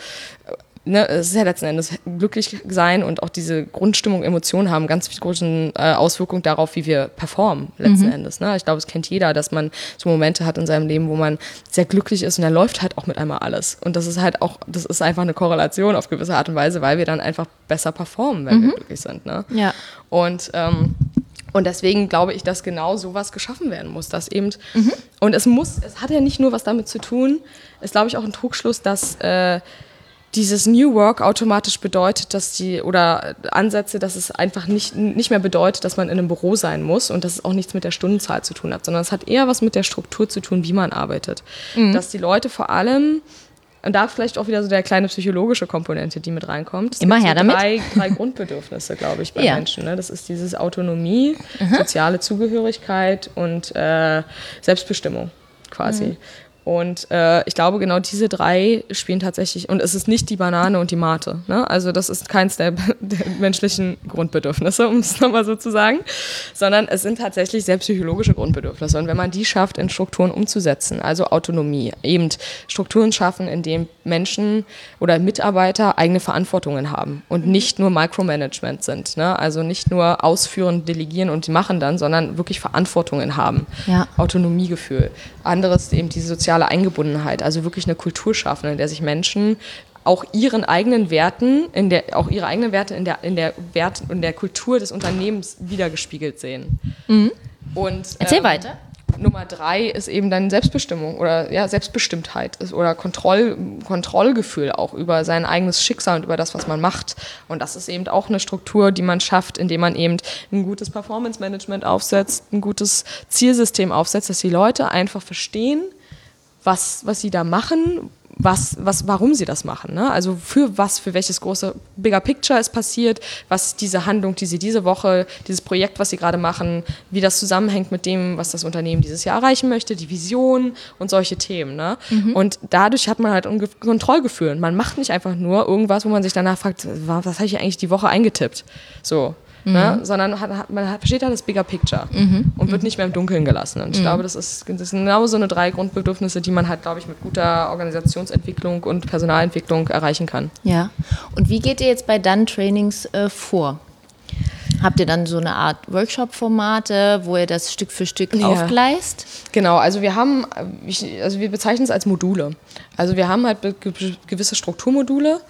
Ne, es ist ja letzten Endes glücklich sein und auch diese Grundstimmung, Emotionen haben ganz große äh, Auswirkungen darauf, wie wir performen letzten mhm. Endes. Ne? Ich glaube, es kennt jeder, dass man so Momente hat in seinem Leben, wo man sehr glücklich ist und dann läuft halt auch mit einmal alles. Und das ist halt auch, das ist einfach eine Korrelation auf gewisse Art und Weise, weil wir dann einfach besser performen, wenn mhm. wir glücklich sind. Ne? Ja. Und ähm, und deswegen glaube ich, dass genau sowas geschaffen werden muss. Dass eben, mhm. Und es muss, es hat ja nicht nur was damit zu tun, ist glaube ich auch ein Trugschluss, dass äh, dieses New Work automatisch bedeutet, dass die, oder Ansätze, dass es einfach nicht, nicht mehr bedeutet, dass man in einem Büro sein muss und dass es auch nichts mit der Stundenzahl zu tun hat, sondern es hat eher was mit der Struktur zu tun, wie man arbeitet. Mhm. Dass die Leute vor allem und da vielleicht auch wieder so der kleine psychologische Komponente, die mit reinkommt. Es Immer her so damit. Drei, drei Grundbedürfnisse, glaube ich, bei ja. Menschen. Ne? Das ist dieses Autonomie, mhm. soziale Zugehörigkeit und äh, Selbstbestimmung quasi. Mhm. Und äh, ich glaube, genau diese drei spielen tatsächlich, und es ist nicht die Banane und die Mate. Ne? Also das ist keins der, der menschlichen Grundbedürfnisse, um es nochmal so zu sagen, sondern es sind tatsächlich sehr psychologische Grundbedürfnisse. Und wenn man die schafft, in Strukturen umzusetzen, also Autonomie, eben Strukturen schaffen, in denen Menschen oder Mitarbeiter eigene Verantwortungen haben und nicht nur Micromanagement sind. Ne? Also nicht nur ausführen, delegieren und die machen dann, sondern wirklich Verantwortungen haben. Ja. Autonomiegefühl. Anderes eben diese soziale Eingebundenheit, also wirklich eine Kultur schaffen, in der sich Menschen auch ihren eigenen Werten, in der, auch ihre eigenen Werte in der, in der Wert in der Kultur des Unternehmens wiedergespiegelt sehen. Mhm. Und, Erzähl ähm, weiter. Nummer drei ist eben dann Selbstbestimmung oder ja, Selbstbestimmtheit ist, oder Kontroll, Kontrollgefühl auch über sein eigenes Schicksal und über das, was man macht. Und das ist eben auch eine Struktur, die man schafft, indem man eben ein gutes Performance-Management aufsetzt, ein gutes Zielsystem aufsetzt, dass die Leute einfach verstehen, was, was sie da machen, was, was, warum sie das machen. Ne? Also für was, für welches große Bigger Picture ist passiert, was diese Handlung, die sie diese Woche, dieses Projekt, was sie gerade machen, wie das zusammenhängt mit dem, was das Unternehmen dieses Jahr erreichen möchte, die Vision und solche Themen. Ne? Mhm. Und dadurch hat man halt ein Kontrollgefühl. Man macht nicht einfach nur irgendwas, wo man sich danach fragt, was habe ich eigentlich die Woche eingetippt? So? Mhm. ne? sondern hat, man versteht da das Bigger Picture mhm. und wird mhm. nicht mehr im Dunkeln gelassen. Und ich mhm. glaube, das ist, das sind genau so eine drei Grundbedürfnisse, die man halt, glaube ich, mit guter Organisationsentwicklung und Personalentwicklung erreichen kann. Ja. Und wie geht ihr jetzt bei Dann-Trainings äh, vor? Habt ihr dann so eine Art Workshop-Formate, wo ihr das Stück für Stück ja. aufgleist? Genau, also wir haben, also wir bezeichnen es als Module. Also wir haben halt gewisse Strukturmodule,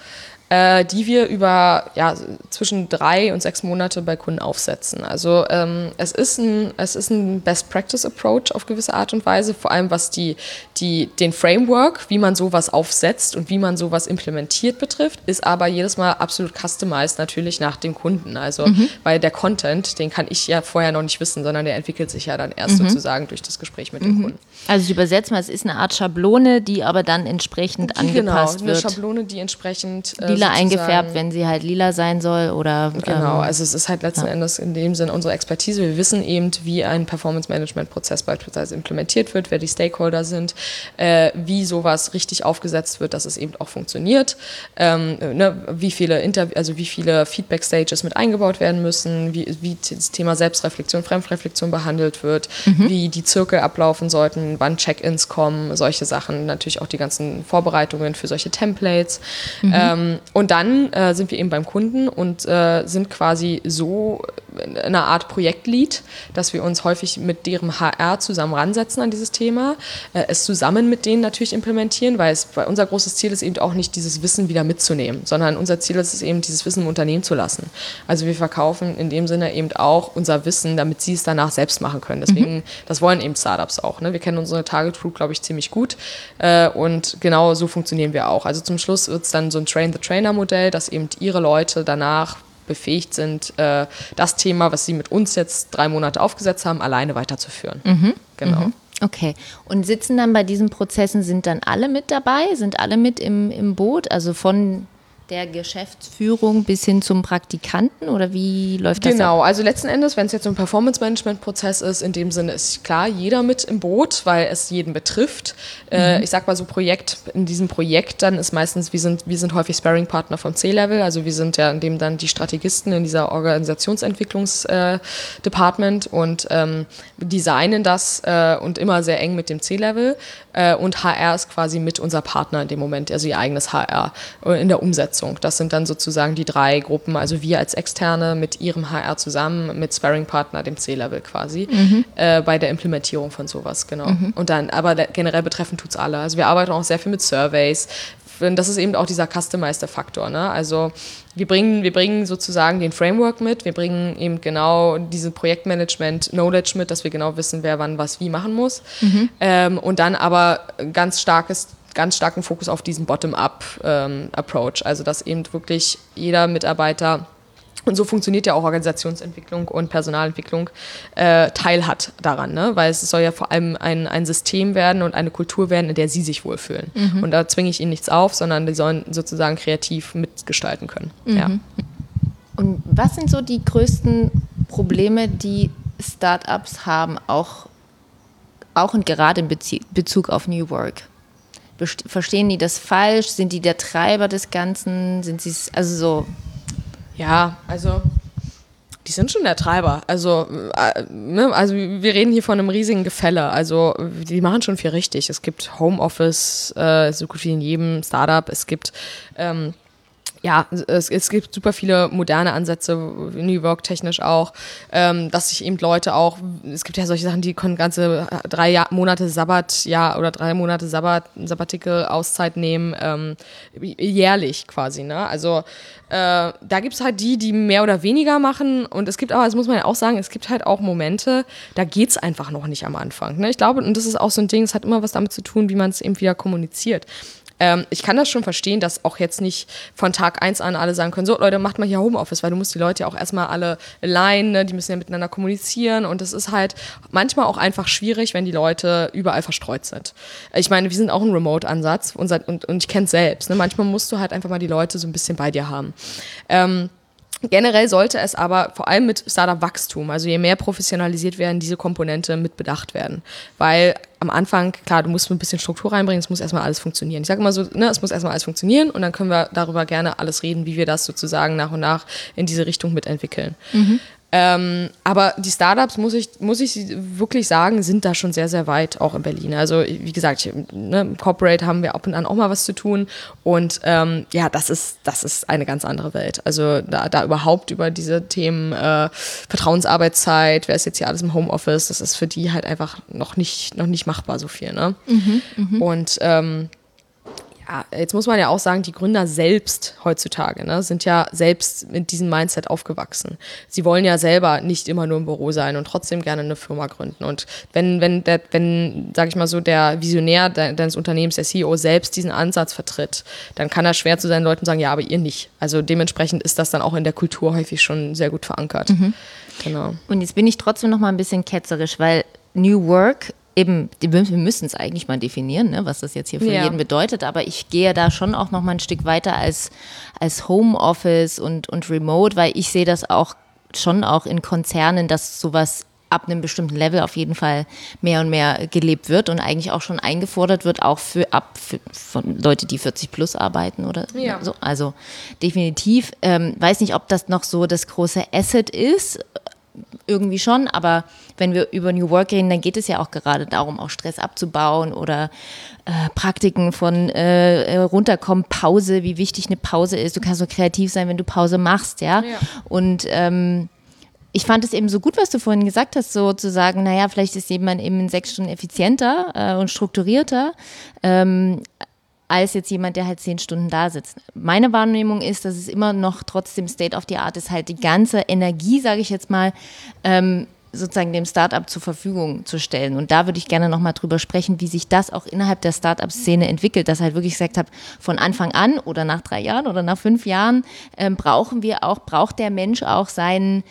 äh, die wir über ja, zwischen drei und sechs Monate bei Kunden aufsetzen. Also ähm, es, ist ein, es ist ein Best-Practice-Approach auf gewisse Art und Weise, vor allem was die, die, den Framework, wie man sowas aufsetzt und wie man sowas implementiert betrifft, ist aber jedes Mal absolut customized natürlich nach dem Kunden. Also mhm. weil der Content, den kann ich ja vorher noch nicht wissen, sondern der entwickelt sich ja dann erst mhm. sozusagen durch das Gespräch mit dem mhm. Kunden. Also ich übersetze mal, es ist eine Art Schablone, die aber dann entsprechend die, genau, angepasst genau, wird. Eine Schablone, die entsprechend äh, lila eingefärbt, wenn sie halt lila sein soll oder genau. Ähm, also es ist halt letzten ja. Endes in dem Sinn unsere Expertise. Wir wissen eben, wie ein Performance Management Prozess beispielsweise implementiert wird, wer die Stakeholder sind, äh, wie sowas richtig aufgesetzt wird, dass es eben auch funktioniert, ähm, ne, wie viele Interv also wie viele Feedback Stages mit eingebaut werden müssen, wie, wie das Thema Selbstreflexion, Fremdreflexion behandelt wird, mhm. wie die Zirkel ablaufen sollten wann Check-ins kommen, solche Sachen, natürlich auch die ganzen Vorbereitungen für solche Templates. Mhm. Ähm, und dann äh, sind wir eben beim Kunden und äh, sind quasi so in einer Art Projektlead, dass wir uns häufig mit deren HR zusammen ransetzen an dieses Thema, äh, es zusammen mit denen natürlich implementieren, weil, es, weil unser großes Ziel ist eben auch nicht dieses Wissen wieder mitzunehmen, sondern unser Ziel ist es eben, dieses Wissen im Unternehmen zu lassen. Also wir verkaufen in dem Sinne eben auch unser Wissen, damit sie es danach selbst machen können. Deswegen, mhm. das wollen eben Startups auch. Ne? Wir kennen unsere Target Group, glaube ich, ziemlich gut äh, und genau so funktionieren wir auch. Also zum Schluss wird es dann so ein Train-the-Trainer-Modell, dass eben ihre Leute danach befähigt sind, äh, das Thema, was sie mit uns jetzt drei Monate aufgesetzt haben, alleine weiterzuführen. Mhm. Genau. Mhm. Okay. Und sitzen dann bei diesen Prozessen, sind dann alle mit dabei? Sind alle mit im, im Boot? Also von der Geschäftsführung bis hin zum Praktikanten oder wie läuft das? Genau, also letzten Endes, wenn es jetzt so ein Performance-Management-Prozess ist, in dem Sinne ist klar jeder mit im Boot, weil es jeden betrifft. Äh, mhm. ich sag mal so Projekt, in diesem Projekt dann ist meistens, wir sind, wir sind häufig Sparring-Partner vom C-Level, also wir sind ja in dem dann die Strategisten in dieser Organisationsentwicklungs-Department äh, und ähm, designen das äh, und immer sehr eng mit dem C-Level äh, und HR ist quasi mit unser Partner in dem Moment, also ihr eigenes HR äh, in der Umsetzung. Umsetzung. Das sind dann sozusagen die drei Gruppen, also wir als Externe mit ihrem HR zusammen, mit Sparring-Partner, dem C-Level quasi, mhm. äh, bei der Implementierung von sowas, genau. Mhm. Und dann, aber generell betreffend tut es alle. Also wir arbeiten auch sehr viel mit Surveys. Das ist eben auch dieser Customizer-Faktor. Ne? Also wir bringen, wir bringen sozusagen den Framework mit, wir bringen eben genau diese Projektmanagement-Knowledge mit, dass wir genau wissen, wer wann was wie machen muss. Mhm. Ähm, und dann aber ganz starkes ganz starken Fokus auf diesen Bottom-up-Approach. Ähm, also dass eben wirklich jeder Mitarbeiter und so funktioniert ja auch Organisationsentwicklung und Personalentwicklung äh, teil hat daran, ne? weil es soll ja vor allem ein, ein System werden und eine Kultur werden, in der sie sich wohlfühlen. Mhm. Und da zwinge ich ihnen nichts auf, sondern die sollen sozusagen kreativ mitgestalten können. Mhm. Ja. Und was sind so die größten Probleme, die Startups haben, auch, auch und gerade in Bezug auf New Work? Verstehen die das falsch? Sind die der Treiber des Ganzen? Sind sie also so? Ja, also die sind schon der Treiber. Also, äh, ne, also wir reden hier von einem riesigen Gefälle. Also die machen schon viel richtig. Es gibt Homeoffice, äh, so gut wie in jedem Startup. Es gibt ähm, ja, es, es, gibt super viele moderne Ansätze, New Work technisch auch, ähm, dass sich eben Leute auch, es gibt ja solche Sachen, die können ganze drei Jahr, Monate Sabbat, ja, oder drei Monate Sabbat, Sabbatical, Auszeit nehmen, ähm, jährlich quasi, ne? Also äh, da gibt es halt die, die mehr oder weniger machen und es gibt aber, das muss man ja auch sagen, es gibt halt auch Momente, da geht es einfach noch nicht am Anfang. Ne? Ich glaube, und das ist auch so ein Ding, es hat immer was damit zu tun, wie man es eben wieder kommuniziert. Ähm, ich kann das schon verstehen, dass auch jetzt nicht von Tag eins an alle sagen können, so Leute, macht mal hier Homeoffice, weil du musst die Leute ja auch erstmal alle allein, ne? die müssen ja miteinander kommunizieren und es ist halt manchmal auch einfach schwierig, wenn die Leute überall verstreut sind. Ich meine, wir sind auch ein Remote-Ansatz und, und, und ich kenne es selbst. Ne? Manchmal musst du halt einfach mal die Leute so ein bisschen bei dir haben. Ähm, Generell sollte es aber vor allem mit Startup-Wachstum, also je mehr professionalisiert werden, diese Komponente mit bedacht werden. Weil am Anfang, klar, du musst ein bisschen Struktur reinbringen, es muss erstmal alles funktionieren. Ich sage immer so, ne, es muss erstmal alles funktionieren und dann können wir darüber gerne alles reden, wie wir das sozusagen nach und nach in diese Richtung mitentwickeln. Mhm. Ähm, aber die Startups, muss ich, muss ich wirklich sagen, sind da schon sehr, sehr weit, auch in Berlin. Also, wie gesagt, ne, im Corporate haben wir ab und an auch mal was zu tun. Und ähm, ja, das ist, das ist eine ganz andere Welt. Also, da, da überhaupt über diese Themen äh, Vertrauensarbeitszeit, wer ist jetzt hier alles im Homeoffice, das ist für die halt einfach noch nicht, noch nicht machbar so viel. Ne? Mhm, mh. Und ähm, jetzt muss man ja auch sagen, die Gründer selbst heutzutage ne, sind ja selbst mit diesem Mindset aufgewachsen. Sie wollen ja selber nicht immer nur im Büro sein und trotzdem gerne eine Firma gründen. Und wenn, wenn, der, wenn sag ich mal so, der Visionär deines Unternehmens, der CEO, selbst diesen Ansatz vertritt, dann kann er schwer zu seinen Leuten sagen, ja, aber ihr nicht. Also dementsprechend ist das dann auch in der Kultur häufig schon sehr gut verankert. Mhm. Genau. Und jetzt bin ich trotzdem noch mal ein bisschen ketzerisch, weil New Work eben, wir müssen es eigentlich mal definieren, ne, was das jetzt hier für ja. jeden bedeutet, aber ich gehe da schon auch noch mal ein Stück weiter als, als Homeoffice und, und Remote, weil ich sehe das auch schon auch in Konzernen, dass sowas ab einem bestimmten Level auf jeden Fall mehr und mehr gelebt wird und eigentlich auch schon eingefordert wird, auch für ab für, von Leute, die 40 plus arbeiten oder ja. so. Also definitiv. Ähm, weiß nicht, ob das noch so das große Asset ist irgendwie schon, aber wenn wir über New Work reden, dann geht es ja auch gerade darum, auch Stress abzubauen oder äh, Praktiken von äh, äh, runterkommen, Pause, wie wichtig eine Pause ist. Du kannst so kreativ sein, wenn du Pause machst, ja. ja. Und ähm, ich fand es eben so gut, was du vorhin gesagt hast, so zu sagen, naja, vielleicht ist jemand eben in sechs Stunden effizienter äh, und strukturierter. Ähm, als jetzt jemand, der halt zehn Stunden da sitzt. Meine Wahrnehmung ist, dass es immer noch trotzdem State of the Art ist, halt die ganze Energie, sage ich jetzt mal, ähm, sozusagen dem Startup zur Verfügung zu stellen. Und da würde ich gerne nochmal drüber sprechen, wie sich das auch innerhalb der Startup-Szene entwickelt, dass halt wirklich gesagt habe, von Anfang an oder nach drei Jahren oder nach fünf Jahren ähm, brauchen wir auch, braucht der Mensch auch seinen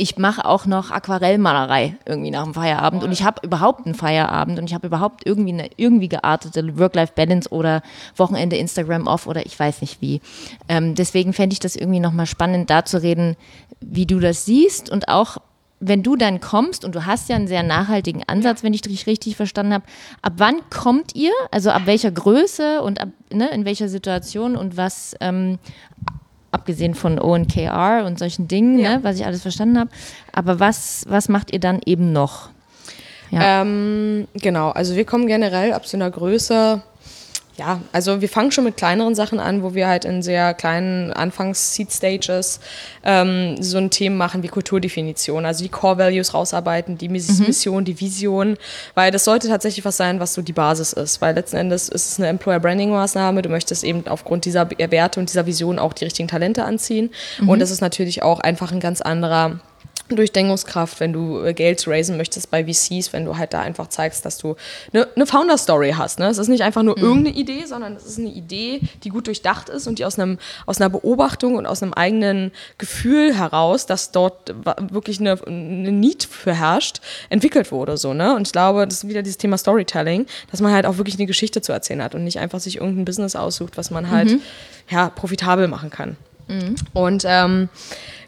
ich mache auch noch Aquarellmalerei irgendwie nach dem Feierabend und ich habe überhaupt einen Feierabend und ich habe überhaupt irgendwie eine irgendwie geartete Work-Life-Balance oder Wochenende Instagram off oder ich weiß nicht wie. Ähm, deswegen fände ich das irgendwie nochmal spannend, da zu reden, wie du das siehst und auch wenn du dann kommst und du hast ja einen sehr nachhaltigen Ansatz, wenn ich dich richtig verstanden habe, ab wann kommt ihr? Also ab welcher Größe und ab, ne, in welcher Situation und was ähm, abgesehen von ONKR und solchen Dingen, ja. ne, was ich alles verstanden habe. Aber was, was macht ihr dann eben noch? Ja. Ähm, genau, also wir kommen generell ab so einer Größe ja, also wir fangen schon mit kleineren Sachen an, wo wir halt in sehr kleinen Anfangs-Seed-Stages ähm, so ein Thema machen wie Kulturdefinition, also die Core-Values rausarbeiten, die mhm. Mission, mhm. die Vision, weil das sollte tatsächlich was sein, was so die Basis ist, weil letzten Endes ist es eine Employer-Branding-Maßnahme, du möchtest eben aufgrund dieser Werte und dieser Vision auch die richtigen Talente anziehen mhm. und das ist natürlich auch einfach ein ganz anderer Durchdenkungskraft, wenn du äh, Geld raisen möchtest bei VCs, wenn du halt da einfach zeigst, dass du eine, eine Founder-Story hast. Ne? Es ist nicht einfach nur mhm. irgendeine Idee, sondern es ist eine Idee, die gut durchdacht ist und die aus, einem, aus einer Beobachtung und aus einem eigenen Gefühl heraus, dass dort wirklich eine, eine Need für herrscht, entwickelt wurde. So, ne? Und ich glaube, das ist wieder dieses Thema Storytelling, dass man halt auch wirklich eine Geschichte zu erzählen hat und nicht einfach sich irgendein Business aussucht, was man halt mhm. ja, profitabel machen kann. Mhm. Und ähm,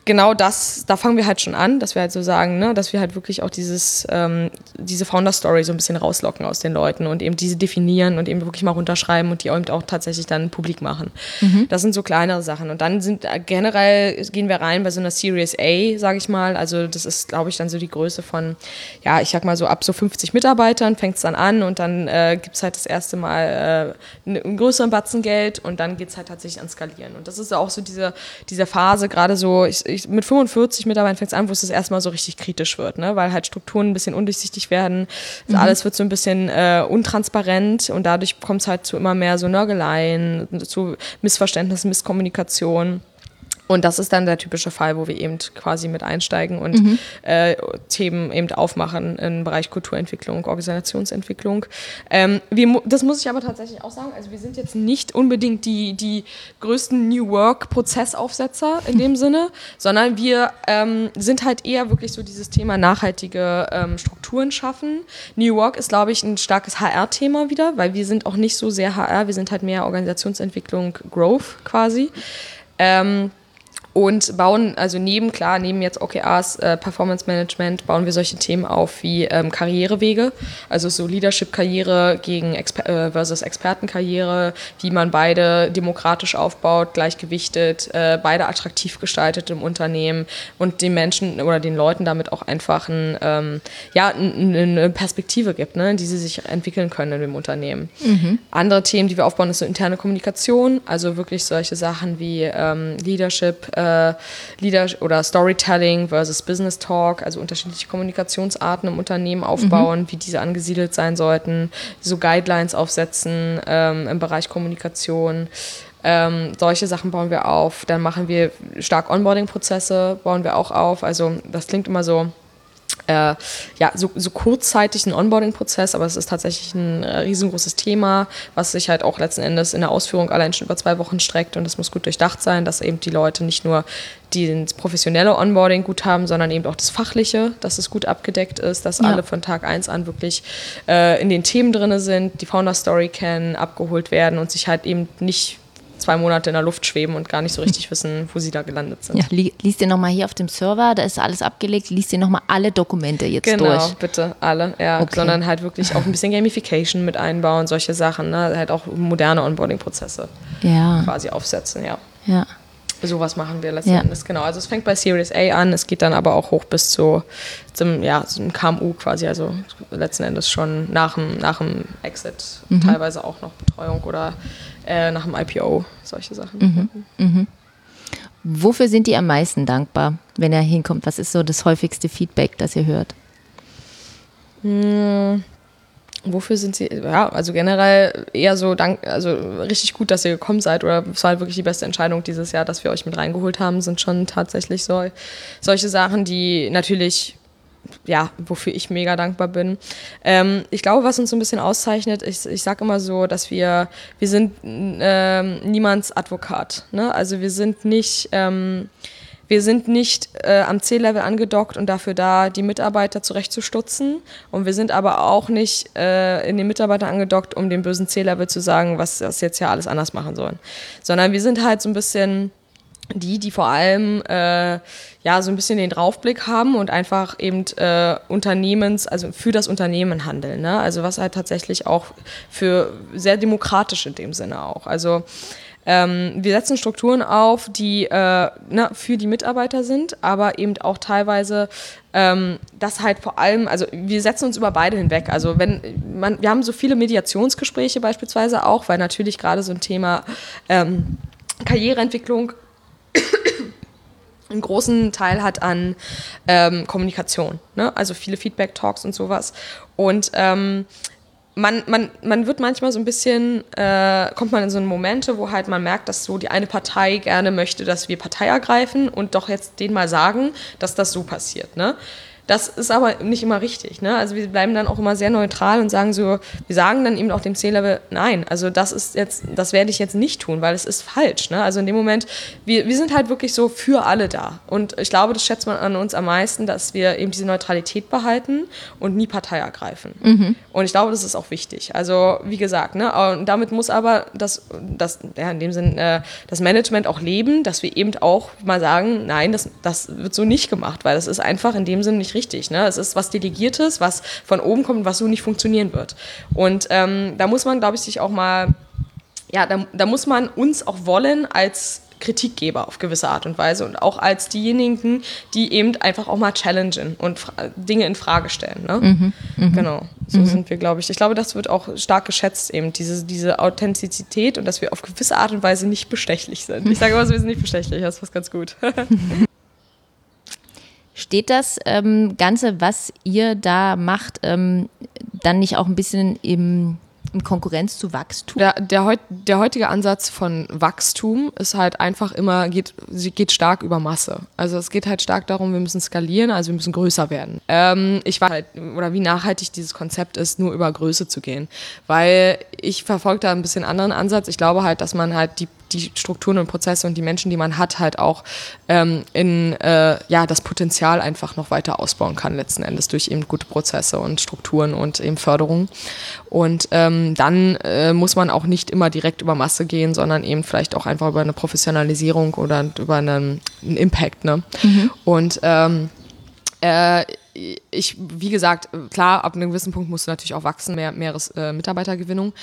genau das, da fangen wir halt schon an, dass wir halt so sagen, ne, dass wir halt wirklich auch dieses, ähm, diese Founder-Story so ein bisschen rauslocken aus den Leuten und eben diese definieren und eben wirklich mal runterschreiben und die eben auch tatsächlich dann publik machen. Mhm. Das sind so kleinere Sachen. Und dann sind äh, generell gehen wir rein bei so einer Series A, sage ich mal. Also das ist, glaube ich, dann so die Größe von, ja, ich sag mal so ab so 50 Mitarbeitern fängt es dann an und dann äh, gibt es halt das erste Mal äh, einen größeren Batzen Geld und dann geht es halt tatsächlich an Skalieren. Und das ist auch so diese, diese Phase, gerade so, ich, ich, mit 45 Mitarbeitern fängt es an, wo es das erstmal so richtig kritisch wird, ne? weil halt Strukturen ein bisschen undurchsichtig werden. Mhm. Alles wird so ein bisschen äh, untransparent und dadurch kommt es halt zu immer mehr so Nörgeleien, zu Missverständnissen, Misskommunikation. Und das ist dann der typische Fall, wo wir eben quasi mit einsteigen und mhm. äh, Themen eben aufmachen im Bereich Kulturentwicklung, Organisationsentwicklung. Ähm, wir, das muss ich aber tatsächlich auch sagen. Also wir sind jetzt nicht unbedingt die, die größten New Work-Prozessaufsetzer in dem Sinne, sondern wir ähm, sind halt eher wirklich so dieses Thema nachhaltige ähm, Strukturen schaffen. New Work ist, glaube ich, ein starkes HR-Thema wieder, weil wir sind auch nicht so sehr HR, wir sind halt mehr Organisationsentwicklung, Growth quasi. Ähm, und bauen, also neben, klar, neben jetzt OKRs, äh, Performance Management, bauen wir solche Themen auf wie ähm, Karrierewege, also so Leadership-Karriere gegen Exper äh, versus Expertenkarriere, wie man beide demokratisch aufbaut, gleichgewichtet, äh, beide attraktiv gestaltet im Unternehmen und den Menschen oder den Leuten damit auch einfach ein, ähm, ja, eine Perspektive gibt, ne, die sie sich entwickeln können in dem Unternehmen. Mhm. Andere Themen, die wir aufbauen, ist so interne Kommunikation, also wirklich solche Sachen wie ähm, Leadership, äh, Leader oder Storytelling versus Business Talk, also unterschiedliche Kommunikationsarten im Unternehmen aufbauen, mhm. wie diese angesiedelt sein sollten, so Guidelines aufsetzen ähm, im Bereich Kommunikation. Ähm, solche Sachen bauen wir auf. Dann machen wir stark Onboarding-Prozesse, bauen wir auch auf. Also das klingt immer so äh, ja, so, so kurzzeitig ein Onboarding-Prozess, aber es ist tatsächlich ein äh, riesengroßes Thema, was sich halt auch letzten Endes in der Ausführung allein schon über zwei Wochen streckt und es muss gut durchdacht sein, dass eben die Leute nicht nur das professionelle Onboarding gut haben, sondern eben auch das Fachliche, dass es gut abgedeckt ist, dass ja. alle von Tag 1 an wirklich äh, in den Themen drin sind, die Founder-Story kennen, abgeholt werden und sich halt eben nicht zwei Monate in der Luft schweben und gar nicht so richtig wissen, wo sie da gelandet sind. Ja, li liest ihr nochmal hier auf dem Server, da ist alles abgelegt, liest ihr nochmal alle Dokumente jetzt genau, durch. Genau, bitte, alle, ja. Okay. Sondern halt wirklich auch ein bisschen Gamification mit einbauen, solche Sachen, ne? halt auch moderne Onboarding-Prozesse ja. quasi aufsetzen, ja. Ja. Sowas machen wir letzten ja. Endes, genau. Also es fängt bei Series A an, es geht dann aber auch hoch bis zu zum, ja, zum KMU quasi, also letzten Endes schon nach dem, nach dem Exit, mhm. teilweise auch noch Betreuung oder äh, nach dem IPO, solche Sachen. Mhm. Mhm. Wofür sind die am meisten dankbar, wenn er hinkommt? Was ist so das häufigste Feedback, das ihr hört? Hm, wofür sind sie? Ja, also generell eher so dank, also richtig gut, dass ihr gekommen seid oder es war halt wirklich die beste Entscheidung dieses Jahr, dass wir euch mit reingeholt haben, sind schon tatsächlich so, solche Sachen, die natürlich ja, wofür ich mega dankbar bin. Ähm, ich glaube, was uns so ein bisschen auszeichnet, ich, ich sage immer so, dass wir, wir sind ähm, niemands Advokat. Ne? Also wir sind nicht, ähm, wir sind nicht äh, am C-Level angedockt und dafür da, die Mitarbeiter zurechtzustutzen. Und wir sind aber auch nicht äh, in den Mitarbeitern angedockt, um dem bösen C-Level zu sagen, was das jetzt ja alles anders machen sollen. Sondern wir sind halt so ein bisschen die, die vor allem äh, ja so ein bisschen den Draufblick haben und einfach eben äh, Unternehmens, also für das Unternehmen handeln. Ne? Also was halt tatsächlich auch für sehr demokratisch in dem Sinne auch. Also ähm, wir setzen Strukturen auf, die äh, ne, für die Mitarbeiter sind, aber eben auch teilweise ähm, das halt vor allem, also wir setzen uns über beide hinweg. Also wenn man, wir haben so viele Mediationsgespräche beispielsweise auch, weil natürlich gerade so ein Thema ähm, Karriereentwicklung einen großen Teil hat an ähm, Kommunikation. Ne? Also viele Feedback-Talks und sowas. Und ähm, man, man, man wird manchmal so ein bisschen, äh, kommt man in so Momente, wo halt man merkt, dass so die eine Partei gerne möchte, dass wir Partei ergreifen und doch jetzt denen mal sagen, dass das so passiert. Ne? Das ist aber nicht immer richtig. Ne? Also wir bleiben dann auch immer sehr neutral und sagen so, wir sagen dann eben auch dem C-Level, nein, also das ist jetzt, das werde ich jetzt nicht tun, weil es ist falsch. Ne? Also in dem Moment, wir, wir sind halt wirklich so für alle da. Und ich glaube, das schätzt man an uns am meisten, dass wir eben diese Neutralität behalten und nie Partei ergreifen. Mhm. Und ich glaube, das ist auch wichtig. Also wie gesagt, ne, und damit muss aber das, das ja, in dem Sinn, äh, das Management auch leben, dass wir eben auch mal sagen, nein, das, das wird so nicht gemacht, weil das ist einfach in dem Sinn nicht richtig. Ne? Es ist was Delegiertes, was von oben kommt und was so nicht funktionieren wird. Und ähm, da muss man, glaube ich, sich auch mal, ja, da, da muss man uns auch wollen als Kritikgeber auf gewisse Art und Weise und auch als diejenigen, die eben einfach auch mal challengen und Dinge in Frage stellen. Ne? Mhm, mh. Genau, so mhm. sind wir, glaube ich. Ich glaube, das wird auch stark geschätzt, eben diese, diese Authentizität und dass wir auf gewisse Art und Weise nicht bestechlich sind. Ich sage immer, wir sind nicht bestechlich, das ist was ganz gut. Steht das ähm, Ganze, was ihr da macht, ähm, dann nicht auch ein bisschen im in Konkurrenz zu Wachstum? Der, der, der, heutige Ansatz von Wachstum ist halt einfach immer, geht, geht stark über Masse. Also es geht halt stark darum, wir müssen skalieren, also wir müssen größer werden. Ähm, ich weiß halt, oder wie nachhaltig dieses Konzept ist, nur über Größe zu gehen. Weil ich verfolge da ein bisschen anderen Ansatz. Ich glaube halt, dass man halt die die Strukturen und Prozesse und die Menschen, die man hat, halt auch ähm, in äh, ja, das Potenzial einfach noch weiter ausbauen kann, letzten Endes durch eben gute Prozesse und Strukturen und eben Förderung. Und ähm, dann äh, muss man auch nicht immer direkt über Masse gehen, sondern eben vielleicht auch einfach über eine Professionalisierung oder über einen, einen Impact. Ne? Mhm. Und ähm, äh, ich, wie gesagt, klar, ab einem gewissen Punkt musst du natürlich auch wachsen, mehr, mehr äh, Mitarbeitergewinnung.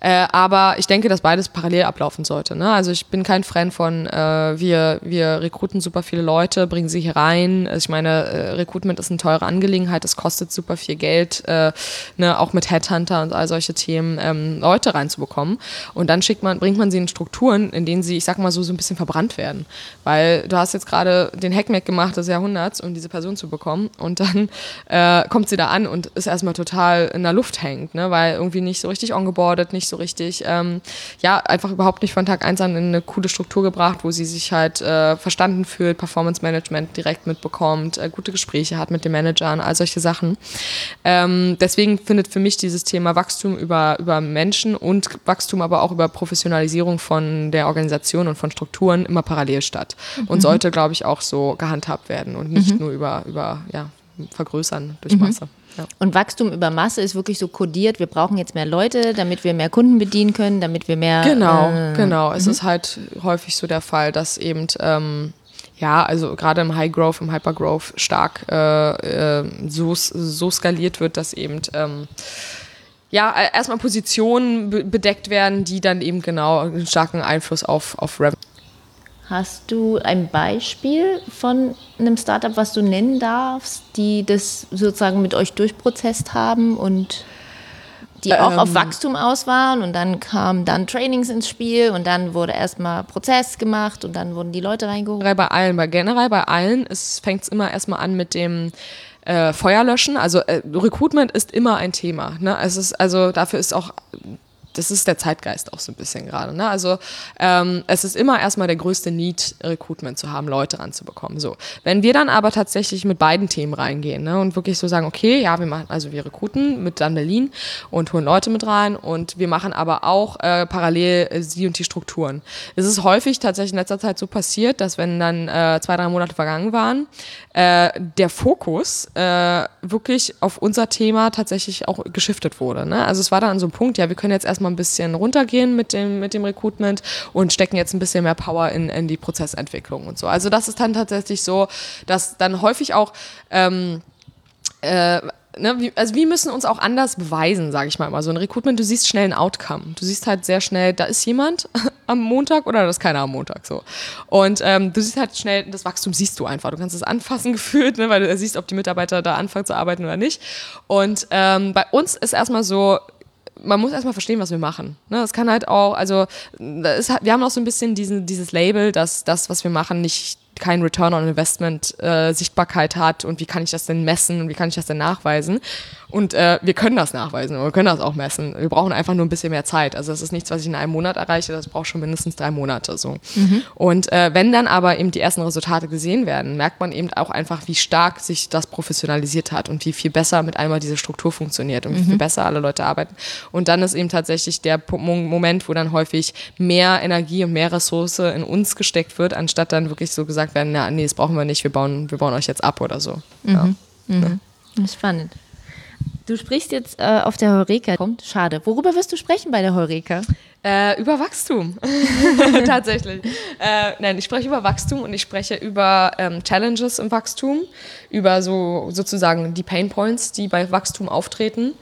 Äh, aber ich denke, dass beides parallel ablaufen sollte. Ne? Also ich bin kein Fan von, äh, wir, wir rekruten super viele Leute, bringen sie hier rein. Also ich meine, äh, Recruitment ist eine teure Angelegenheit, es kostet super viel Geld, äh, ne? auch mit Headhunter und all solche Themen, ähm, Leute reinzubekommen. Und dann schickt man, bringt man sie in Strukturen, in denen sie, ich sag mal so, so ein bisschen verbrannt werden. Weil du hast jetzt gerade den Hackmack gemacht des Jahrhunderts, um diese Person zu bekommen. Und dann dann äh, kommt sie da an und ist erstmal total in der Luft hängt, ne? weil irgendwie nicht so richtig ongeboardet, nicht so richtig, ähm, ja, einfach überhaupt nicht von Tag eins an in eine coole Struktur gebracht, wo sie sich halt äh, verstanden fühlt, Performance Management direkt mitbekommt, äh, gute Gespräche hat mit den Managern, all solche Sachen. Ähm, deswegen findet für mich dieses Thema Wachstum über, über Menschen und Wachstum aber auch über Professionalisierung von der Organisation und von Strukturen immer parallel statt. Und mhm. sollte, glaube ich, auch so gehandhabt werden und nicht mhm. nur über, über ja, vergrößern durch mhm. Masse. Ja. Und Wachstum über Masse ist wirklich so kodiert, wir brauchen jetzt mehr Leute, damit wir mehr Kunden bedienen können, damit wir mehr. Genau, äh, genau. Es mhm. ist halt häufig so der Fall, dass eben. Ähm, ja, also gerade im High Growth, im Hyper Growth stark äh, äh, so, so skaliert wird, dass eben ähm, ja, erstmal Positionen bedeckt werden, die dann eben genau einen starken Einfluss auf, auf Revenue Hast du ein Beispiel von einem Startup, was du nennen darfst, die das sozusagen mit euch durchprozesst haben und die auch ähm, auf Wachstum aus waren und dann kamen dann Trainings ins Spiel und dann wurde erstmal Prozess gemacht und dann wurden die Leute reingeholt? Bei allen, bei generell bei allen fängt es immer erstmal an mit dem äh, Feuerlöschen. Also äh, Recruitment ist immer ein Thema. Ne? Es ist, also dafür ist auch das ist der Zeitgeist auch so ein bisschen gerade. Ne? Also ähm, es ist immer erstmal der größte Need, Recruitment zu haben, Leute ranzubekommen. So, wenn wir dann aber tatsächlich mit beiden Themen reingehen ne? und wirklich so sagen, okay, ja, wir machen, also wir rekruten mit dann Berlin und holen Leute mit rein und wir machen aber auch äh, parallel äh, sie und die Strukturen. Es ist häufig tatsächlich in letzter Zeit so passiert, dass wenn dann äh, zwei, drei Monate vergangen waren, äh, der Fokus äh, wirklich auf unser Thema tatsächlich auch geschiftet wurde. Ne? Also es war dann an so einem Punkt, ja, wir können jetzt erstmal ein bisschen runtergehen mit dem, mit dem Recruitment und stecken jetzt ein bisschen mehr Power in, in die Prozessentwicklung und so. Also das ist dann tatsächlich so, dass dann häufig auch ähm, äh, Ne, wie, also wir müssen uns auch anders beweisen, sage ich mal immer. So ein Recruitment, du siehst schnell ein Outcome. Du siehst halt sehr schnell, da ist jemand am Montag oder da ist keiner am Montag so. Und ähm, du siehst halt schnell, das Wachstum siehst du einfach. Du kannst es anfassen gefühlt, ne, weil du siehst, ob die Mitarbeiter da anfangen zu arbeiten oder nicht. Und ähm, bei uns ist erstmal so, man muss erstmal verstehen, was wir machen. Ne, das kann halt auch, also ist, wir haben auch so ein bisschen diesen, dieses Label, dass das, was wir machen, nicht kein Return on Investment äh, Sichtbarkeit hat und wie kann ich das denn messen und wie kann ich das denn nachweisen. Und äh, wir können das nachweisen und wir können das auch messen. Wir brauchen einfach nur ein bisschen mehr Zeit. Also das ist nichts, was ich in einem Monat erreiche, das braucht schon mindestens drei Monate so. Mhm. Und äh, wenn dann aber eben die ersten Resultate gesehen werden, merkt man eben auch einfach, wie stark sich das professionalisiert hat und wie viel besser mit einmal diese Struktur funktioniert und wie viel mhm. besser alle Leute arbeiten. Und dann ist eben tatsächlich der Moment, wo dann häufig mehr Energie und mehr Ressource in uns gesteckt wird, anstatt dann wirklich so gesagt werden, na, nee, das brauchen wir nicht, wir bauen, wir bauen euch jetzt ab oder so. Mhm. Ja. Mhm. Spannend. Du sprichst jetzt äh, auf der Heureka. Kommt, schade. Worüber wirst du sprechen bei der Heureka? Äh, über Wachstum. Tatsächlich. Äh, nein, ich spreche über Wachstum und ich spreche über ähm, Challenges im Wachstum, über so sozusagen die Pain Points, die bei Wachstum auftreten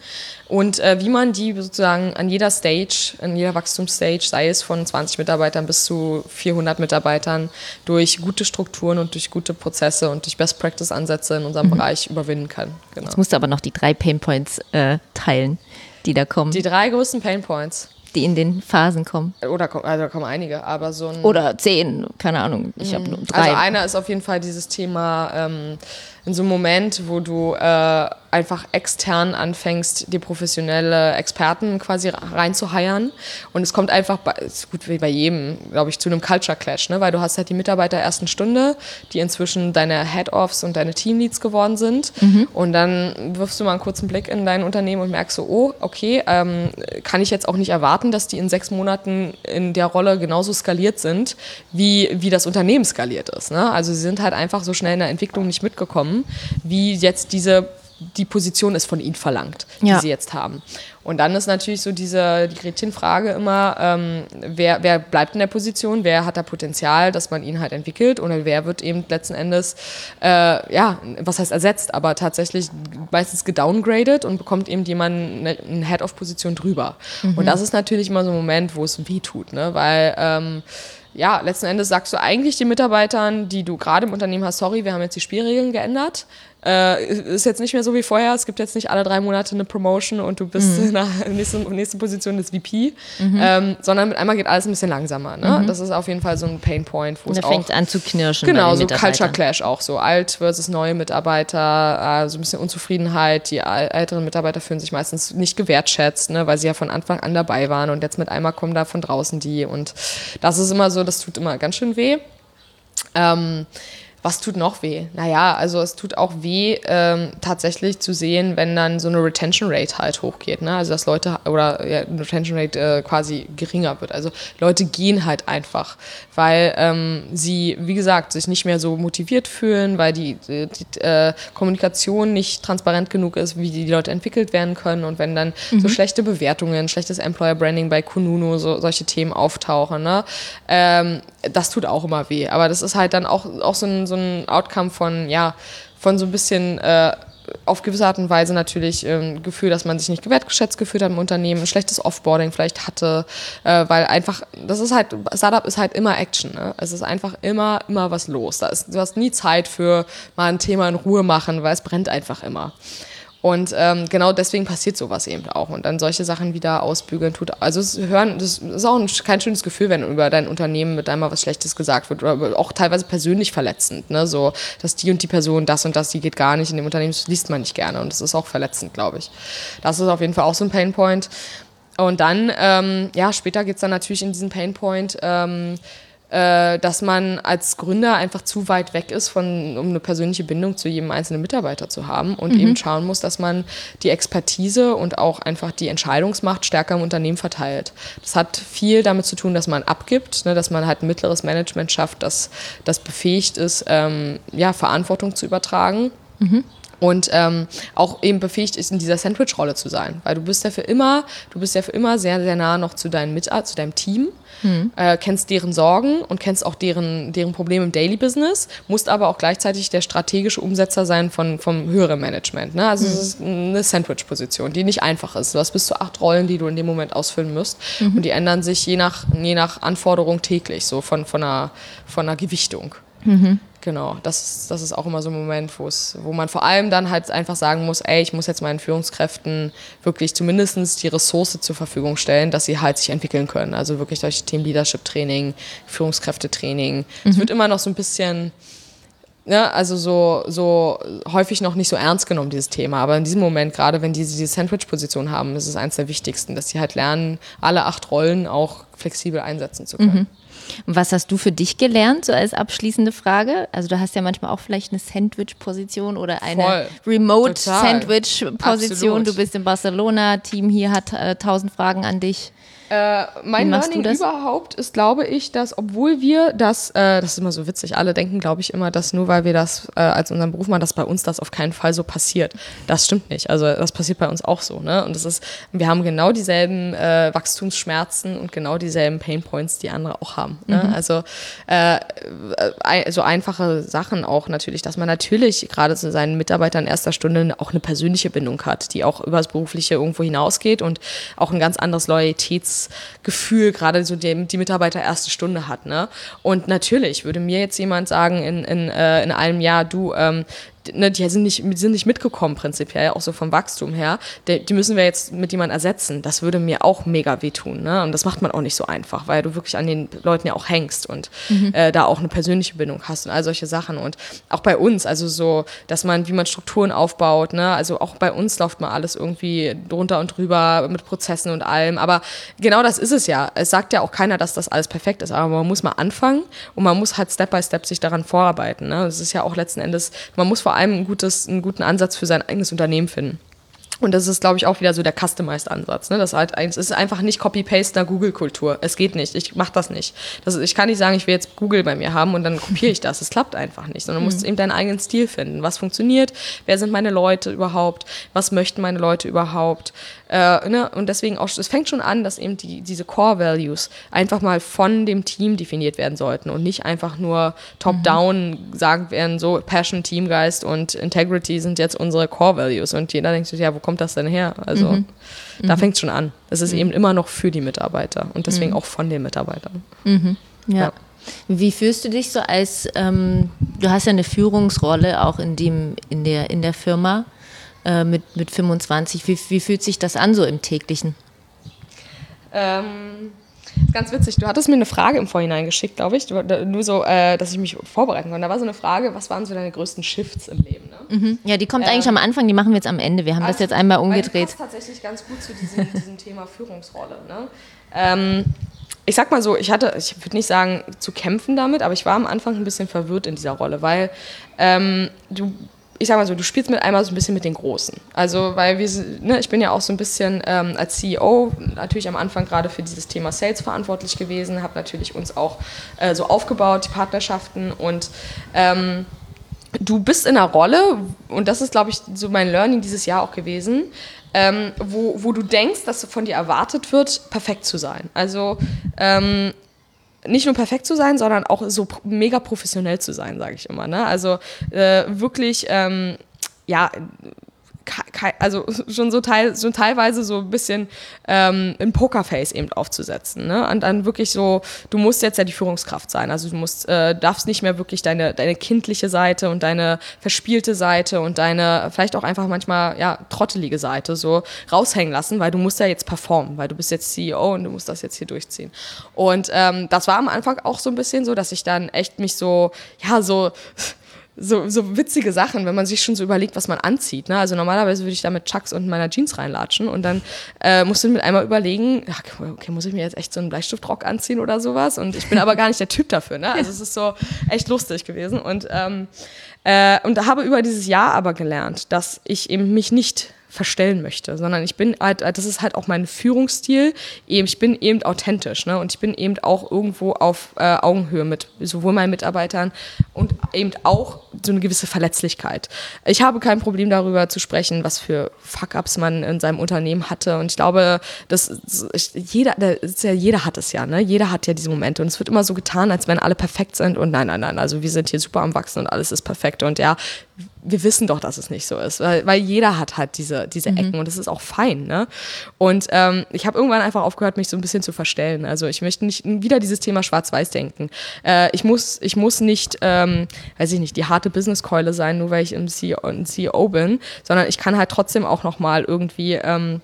und äh, wie man die sozusagen an jeder Stage, an jeder Wachstumsstage, sei es von 20 Mitarbeitern bis zu 400 Mitarbeitern, durch gute Strukturen und durch gute Prozesse und durch Best Practice Ansätce in unserem mhm. Bereich überwinden kann. Genau. Jetzt musst du aber noch die drei Pain Points äh, teilen, die da kommen. Die drei größten Pain Points die in den Phasen kommen. Oder also da kommen einige, aber so ein. Oder zehn, keine Ahnung. Ich habe nur drei. Also einer ist auf jeden Fall dieses Thema ähm, in so einem Moment, wo du äh, einfach extern anfängst, dir professionelle Experten quasi reinzuheiern. Und es kommt einfach, bei, ist gut wie bei jedem, glaube ich, zu einem Culture Clash, ne? weil du hast halt die Mitarbeiter der ersten Stunde, die inzwischen deine Head-Offs und deine Teamleads geworden sind. Mhm. Und dann wirfst du mal einen kurzen Blick in dein Unternehmen und merkst so, oh, okay, ähm, kann ich jetzt auch nicht erwarten, dass die in sechs Monaten in der Rolle genauso skaliert sind, wie, wie das Unternehmen skaliert ist. Ne? Also sie sind halt einfach so schnell in der Entwicklung nicht mitgekommen, wie jetzt diese die Position ist von ihnen verlangt, die ja. sie jetzt haben. Und dann ist natürlich so diese die Gretchenfrage immer, ähm, wer, wer bleibt in der Position, wer hat da Potenzial, dass man ihn halt entwickelt oder wer wird eben letzten Endes, äh, ja, was heißt ersetzt, aber tatsächlich meistens gedowngraded und bekommt eben jemand eine, eine Head-of-Position drüber. Mhm. Und das ist natürlich immer so ein Moment, wo es weh tut, ne? weil ähm, ja, letzten Endes sagst du eigentlich den Mitarbeitern, die du gerade im Unternehmen hast, sorry, wir haben jetzt die Spielregeln geändert. Äh, ist jetzt nicht mehr so wie vorher. Es gibt jetzt nicht alle drei Monate eine Promotion und du bist mhm. in der nächsten, nächsten Position des VP, mhm. ähm, sondern mit einmal geht alles ein bisschen langsamer. Ne? Mhm. Das ist auf jeden Fall so ein Pain Point, wo es auch fängt an zu knirschen. Genau, so Culture Clash auch so alt versus neue Mitarbeiter, äh, so ein bisschen Unzufriedenheit. Die älteren Mitarbeiter fühlen sich meistens nicht gewertschätzt, ne? weil sie ja von Anfang an dabei waren und jetzt mit einmal kommen da von draußen die und das ist immer so, das tut immer ganz schön weh. Ähm, was tut noch weh? Naja, also es tut auch weh, ähm, tatsächlich zu sehen, wenn dann so eine Retention Rate halt hochgeht. Ne? Also dass Leute oder ja, eine Retention Rate äh, quasi geringer wird. Also Leute gehen halt einfach, weil ähm, sie, wie gesagt, sich nicht mehr so motiviert fühlen, weil die, die, die äh, Kommunikation nicht transparent genug ist, wie die Leute entwickelt werden können. Und wenn dann mhm. so schlechte Bewertungen, schlechtes Employer Branding bei Kununu, so, solche Themen auftauchen, ne? Ähm, das tut auch immer weh. Aber das ist halt dann auch, auch so ein so ein Outcome von, ja, von so ein bisschen äh, auf gewisse Art und Weise natürlich ein ähm, Gefühl, dass man sich nicht gewertgeschätzt gefühlt hat im Unternehmen, ein schlechtes Offboarding vielleicht hatte, äh, weil einfach, das ist halt, Startup ist halt immer Action. Ne? Es ist einfach immer, immer was los. Da ist, du hast nie Zeit für mal ein Thema in Ruhe machen, weil es brennt einfach immer. Und ähm, genau deswegen passiert sowas eben auch. Und dann solche Sachen wieder ausbügeln tut. Also es hören, das ist auch ein, kein schönes Gefühl, wenn über dein Unternehmen mit einmal was Schlechtes gesagt wird. Oder auch teilweise persönlich verletzend. Ne? So, dass die und die Person das und das, die geht gar nicht in dem Unternehmen, das liest man nicht gerne. Und das ist auch verletzend, glaube ich. Das ist auf jeden Fall auch so ein Painpoint. Und dann, ähm, ja, später geht es dann natürlich in diesen Painpoint. Ähm, äh, dass man als Gründer einfach zu weit weg ist, von, um eine persönliche Bindung zu jedem einzelnen Mitarbeiter zu haben und mhm. eben schauen muss, dass man die Expertise und auch einfach die Entscheidungsmacht stärker im Unternehmen verteilt. Das hat viel damit zu tun, dass man abgibt, ne, dass man halt ein mittleres Management schafft, das, das befähigt ist, ähm, ja, Verantwortung zu übertragen. Mhm und ähm, auch eben befähigt ist, in dieser Sandwich-Rolle zu sein. Weil du bist ja für immer, du bist ja für immer sehr, sehr nah noch zu deinem Mitarbeiter, zu deinem Team, hm. äh, kennst deren Sorgen und kennst auch deren, deren Probleme im Daily Business, musst aber auch gleichzeitig der strategische Umsetzer sein von, vom höheren Management. Ne? Also hm. es ist eine Sandwich-Position, die nicht einfach ist. Du hast bis zu acht Rollen, die du in dem Moment ausfüllen musst. Mhm. Und die ändern sich je nach, je nach Anforderung täglich, so von, von, einer, von einer Gewichtung. Mhm. Genau, das ist, das ist auch immer so ein Moment, wo man vor allem dann halt einfach sagen muss, ey, ich muss jetzt meinen Führungskräften wirklich zumindest die Ressource zur Verfügung stellen, dass sie halt sich entwickeln können. Also wirklich durch Team Leadership Training, Führungskräftetraining. Mhm. Es wird immer noch so ein bisschen, ja, also so, so häufig noch nicht so ernst genommen, dieses Thema. Aber in diesem Moment, gerade wenn die diese Sandwich-Position haben, ist es eines der wichtigsten, dass sie halt lernen, alle acht Rollen auch flexibel einsetzen zu können. Mhm. Und was hast du für dich gelernt, so als abschließende Frage? Also du hast ja manchmal auch vielleicht eine Sandwich-Position oder eine Remote-Sandwich-Position. Du bist in Barcelona, Team hier hat äh, tausend Fragen an dich. Äh, mein Learning überhaupt ist, glaube ich, dass obwohl wir das, äh, das ist immer so witzig, alle denken, glaube ich, immer, dass nur weil wir das äh, als unseren Beruf machen, dass bei uns das auf keinen Fall so passiert. Das stimmt nicht. Also das passiert bei uns auch so. Ne? Und das ist, wir haben genau dieselben äh, Wachstumsschmerzen und genau dieselben Painpoints, die andere auch haben. Ne? Mhm. Also äh, so einfache Sachen auch natürlich, dass man natürlich gerade zu seinen Mitarbeitern erster Stunde auch eine persönliche Bindung hat, die auch über das Berufliche irgendwo hinausgeht und auch ein ganz anderes Loyalitäts Gefühl gerade so die, die Mitarbeiter erste Stunde hat. Ne? Und natürlich würde mir jetzt jemand sagen in, in, äh, in einem Jahr, du, ähm, ne, die sind nicht, sind nicht mitgekommen prinzipiell, auch so vom Wachstum her. Die, die müssen wir jetzt mit jemandem ersetzen. Das würde mir auch mega wehtun. Ne? Und das macht man auch nicht so einfach, weil du wirklich an den Leuten ja auch hängst und mhm. äh, da auch eine persönliche Bindung hast und all solche Sachen. Und auch bei uns, also so, dass man, wie man Strukturen aufbaut, ne? also auch bei uns läuft mal alles irgendwie drunter und drüber mit Prozessen und allem. Aber genau das ist es ja. Es sagt ja auch keiner, dass das alles perfekt ist, aber man muss mal anfangen und man muss halt Step by Step sich daran vorarbeiten. Ne? Das ist ja auch letzten Endes, man muss vor allem ein gutes, einen guten Ansatz für sein eigenes Unternehmen finden. Und das ist, glaube ich, auch wieder so der Customized-Ansatz. Ne? Das halt, es ist einfach nicht Copy-Paste einer Google-Kultur. Es geht nicht. Ich mache das nicht. Das, ich kann nicht sagen, ich will jetzt Google bei mir haben und dann kopiere ich das. Es klappt einfach nicht. Sondern du musst mhm. eben deinen eigenen Stil finden. Was funktioniert? Wer sind meine Leute überhaupt? Was möchten meine Leute überhaupt? Äh, ne? Und deswegen auch, es fängt schon an, dass eben die, diese Core-Values einfach mal von dem Team definiert werden sollten und nicht einfach nur top-down mhm. sagen werden, so Passion, Teamgeist und Integrity sind jetzt unsere Core-Values. Und jeder denkt sich, ja, wo kommt das denn her? Also mhm. da mhm. fängt es schon an. Es ist mhm. eben immer noch für die Mitarbeiter und deswegen mhm. auch von den Mitarbeitern. Ja. ja. Wie fühlst du dich so als, ähm, du hast ja eine Führungsrolle auch in, dem, in, der, in der Firma. Äh, mit, mit 25. Wie, wie fühlt sich das an so im täglichen? Ähm, ganz witzig, du hattest mir eine Frage im Vorhinein geschickt, glaube ich, nur so, äh, dass ich mich vorbereiten konnte. Da war so eine Frage, was waren so deine größten Shifts im Leben? Ne? Mhm. Ja, die kommt ähm, eigentlich am Anfang, die machen wir jetzt am Ende. Wir haben also, das jetzt einmal umgedreht. Das passt tatsächlich ganz gut zu diesem, diesem Thema Führungsrolle. Ne? Ähm, ich sag mal so, ich hatte, ich würde nicht sagen zu kämpfen damit, aber ich war am Anfang ein bisschen verwirrt in dieser Rolle, weil ähm, du ich sag mal so, du spielst mit einmal so ein bisschen mit den Großen. Also, weil wir, ne, ich bin ja auch so ein bisschen ähm, als CEO natürlich am Anfang gerade für dieses Thema Sales verantwortlich gewesen, habe natürlich uns auch äh, so aufgebaut, die Partnerschaften und ähm, du bist in einer Rolle, und das ist, glaube ich, so mein Learning dieses Jahr auch gewesen, ähm, wo, wo du denkst, dass von dir erwartet wird, perfekt zu sein. Also, ähm, nicht nur perfekt zu sein, sondern auch so mega professionell zu sein, sage ich immer. Ne? Also äh, wirklich, ähm, ja, also schon so teil, schon teilweise so ein bisschen ähm, ein Pokerface eben aufzusetzen. Ne? Und dann wirklich so, du musst jetzt ja die Führungskraft sein. Also du musst, äh, darfst nicht mehr wirklich deine, deine kindliche Seite und deine verspielte Seite und deine vielleicht auch einfach manchmal ja trottelige Seite so raushängen lassen, weil du musst ja jetzt performen, weil du bist jetzt CEO und du musst das jetzt hier durchziehen. Und ähm, das war am Anfang auch so ein bisschen so, dass ich dann echt mich so, ja, so so, so witzige Sachen, wenn man sich schon so überlegt, was man anzieht. Ne? Also normalerweise würde ich da mit Chucks und meiner Jeans reinlatschen und dann äh, musst du mit einmal überlegen, ach, okay, muss ich mir jetzt echt so einen Bleistiftrock anziehen oder sowas? Und ich bin aber gar nicht der Typ dafür. Ne? Also es ist so echt lustig gewesen. Und, ähm, äh, und habe über dieses Jahr aber gelernt, dass ich eben mich nicht verstellen möchte, sondern ich bin halt, das ist halt auch mein Führungsstil. Ich bin eben authentisch, ne? Und ich bin eben auch irgendwo auf äh, Augenhöhe mit sowohl meinen Mitarbeitern und eben auch so eine gewisse Verletzlichkeit. Ich habe kein Problem darüber zu sprechen, was für Fuck-ups man in seinem Unternehmen hatte. Und ich glaube, dass jeder, ja, jeder hat es ja, ne? Jeder hat ja diese Momente. Und es wird immer so getan, als wenn alle perfekt sind. Und nein, nein, nein. Also wir sind hier super am Wachsen und alles ist perfekt. Und ja, wir wissen doch, dass es nicht so ist, weil, weil jeder hat halt diese, diese Ecken und das ist auch fein. Ne? Und ähm, ich habe irgendwann einfach aufgehört, mich so ein bisschen zu verstellen. Also ich möchte nicht wieder dieses Thema Schwarz-Weiß denken. Äh, ich, muss, ich muss nicht, ähm, weiß ich nicht, die harte Businesskeule sein, nur weil ich im CEO, ein CEO bin, sondern ich kann halt trotzdem auch nochmal irgendwie ähm,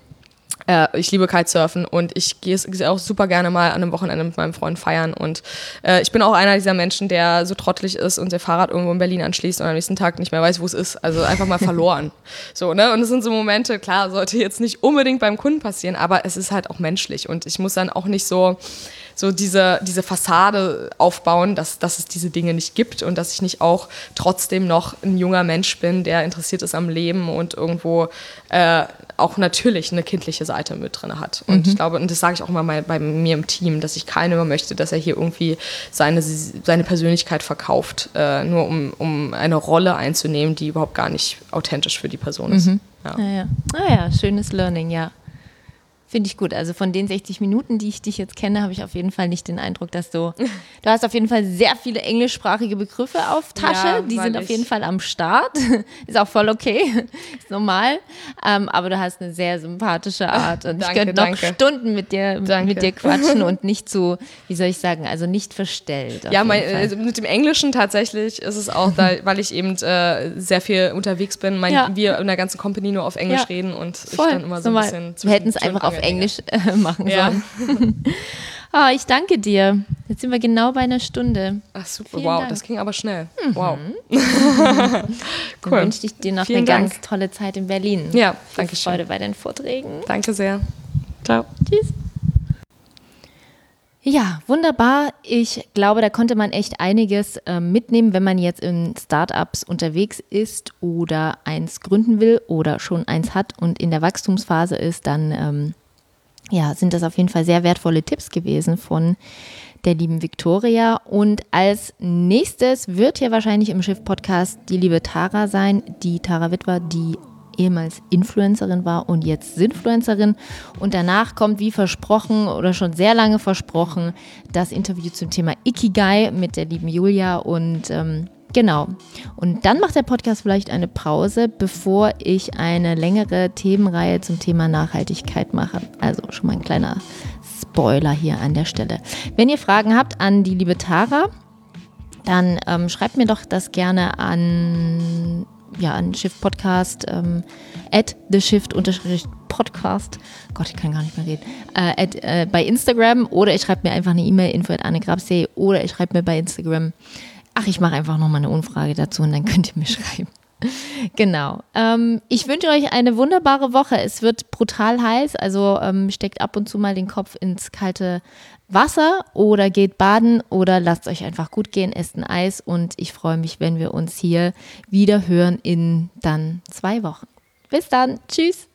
äh, ich liebe Kitesurfen und ich gehe auch super gerne mal an einem Wochenende mit meinem Freund feiern. Und äh, ich bin auch einer dieser Menschen, der so trottelig ist und der Fahrrad irgendwo in Berlin anschließt und am nächsten Tag nicht mehr weiß, wo es ist. Also einfach mal verloren. so, ne? Und es sind so Momente, klar, sollte jetzt nicht unbedingt beim Kunden passieren, aber es ist halt auch menschlich. Und ich muss dann auch nicht so so diese, diese Fassade aufbauen, dass, dass es diese Dinge nicht gibt und dass ich nicht auch trotzdem noch ein junger Mensch bin, der interessiert ist am Leben und irgendwo äh, auch natürlich eine kindliche Seite mit drin hat. Und mhm. ich glaube, und das sage ich auch immer mal bei mir im Team, dass ich keiner möchte, dass er hier irgendwie seine, seine Persönlichkeit verkauft, äh, nur um, um eine Rolle einzunehmen, die überhaupt gar nicht authentisch für die Person ist. Mhm. Ja. Ah, ja. Ah ja, schönes Learning, ja. Finde ich gut. Also von den 60 Minuten, die ich dich jetzt kenne, habe ich auf jeden Fall nicht den Eindruck, dass du. Du hast auf jeden Fall sehr viele englischsprachige Begriffe auf Tasche. Ja, die sind auf jeden Fall am Start. Ist auch voll okay. Ist normal. Ähm, aber du hast eine sehr sympathische Art. Und danke, ich könnte noch danke. Stunden mit dir, mit dir quatschen und nicht so, wie soll ich sagen, also nicht verstellt. Ja, mein, also mit dem Englischen tatsächlich ist es auch, da, weil ich eben äh, sehr viel unterwegs bin. Mein, ja. Wir in der ganzen Company nur auf Englisch ja. reden und voll. ich dann immer so ein bisschen. Wir hätten es einfach auf auf Englisch äh, machen ja. sollen. oh, ich danke dir. Jetzt sind wir genau bei einer Stunde. Ach super, Vielen wow, Dank. das ging aber schnell. Mhm. Wow. cool. Dann wünsche ich dir noch Vielen eine Dank. ganz tolle Zeit in Berlin. Ja, danke schön. Freude bei deinen Vorträgen. Danke sehr. Ciao. Tschüss. Ja, wunderbar. Ich glaube, da konnte man echt einiges äh, mitnehmen, wenn man jetzt in Startups unterwegs ist oder eins gründen will oder schon eins hat und in der Wachstumsphase ist, dann ähm, ja, sind das auf jeden Fall sehr wertvolle Tipps gewesen von der lieben Victoria. Und als nächstes wird hier wahrscheinlich im Schiff-Podcast die liebe Tara sein, die Tara Witwer, die ehemals Influencerin war und jetzt Sinfluencerin. Und danach kommt, wie versprochen oder schon sehr lange versprochen, das Interview zum Thema Ikigai mit der lieben Julia. Und ähm, genau. Und dann macht der Podcast vielleicht eine Pause, bevor ich eine längere Themenreihe zum Thema Nachhaltigkeit mache. Also schon mal ein kleiner Spoiler hier an der Stelle. Wenn ihr Fragen habt an die liebe Tara, dann ähm, schreibt mir doch das gerne an ja, an Shift Podcast, ähm, at the Shift Podcast. Gott, ich kann gar nicht mehr reden. Äh, at, äh, bei Instagram oder ich schreibe mir einfach eine E-Mail, info at annegrabsee oder ich schreibe mir bei Instagram. Ach, ich mache einfach nochmal eine Umfrage dazu und dann könnt ihr mir schreiben. Genau. Ähm, ich wünsche euch eine wunderbare Woche. Es wird brutal heiß, also ähm, steckt ab und zu mal den Kopf ins kalte Wasser oder geht baden oder lasst euch einfach gut gehen, esst ein Eis und ich freue mich, wenn wir uns hier wieder hören in dann zwei Wochen. Bis dann. Tschüss.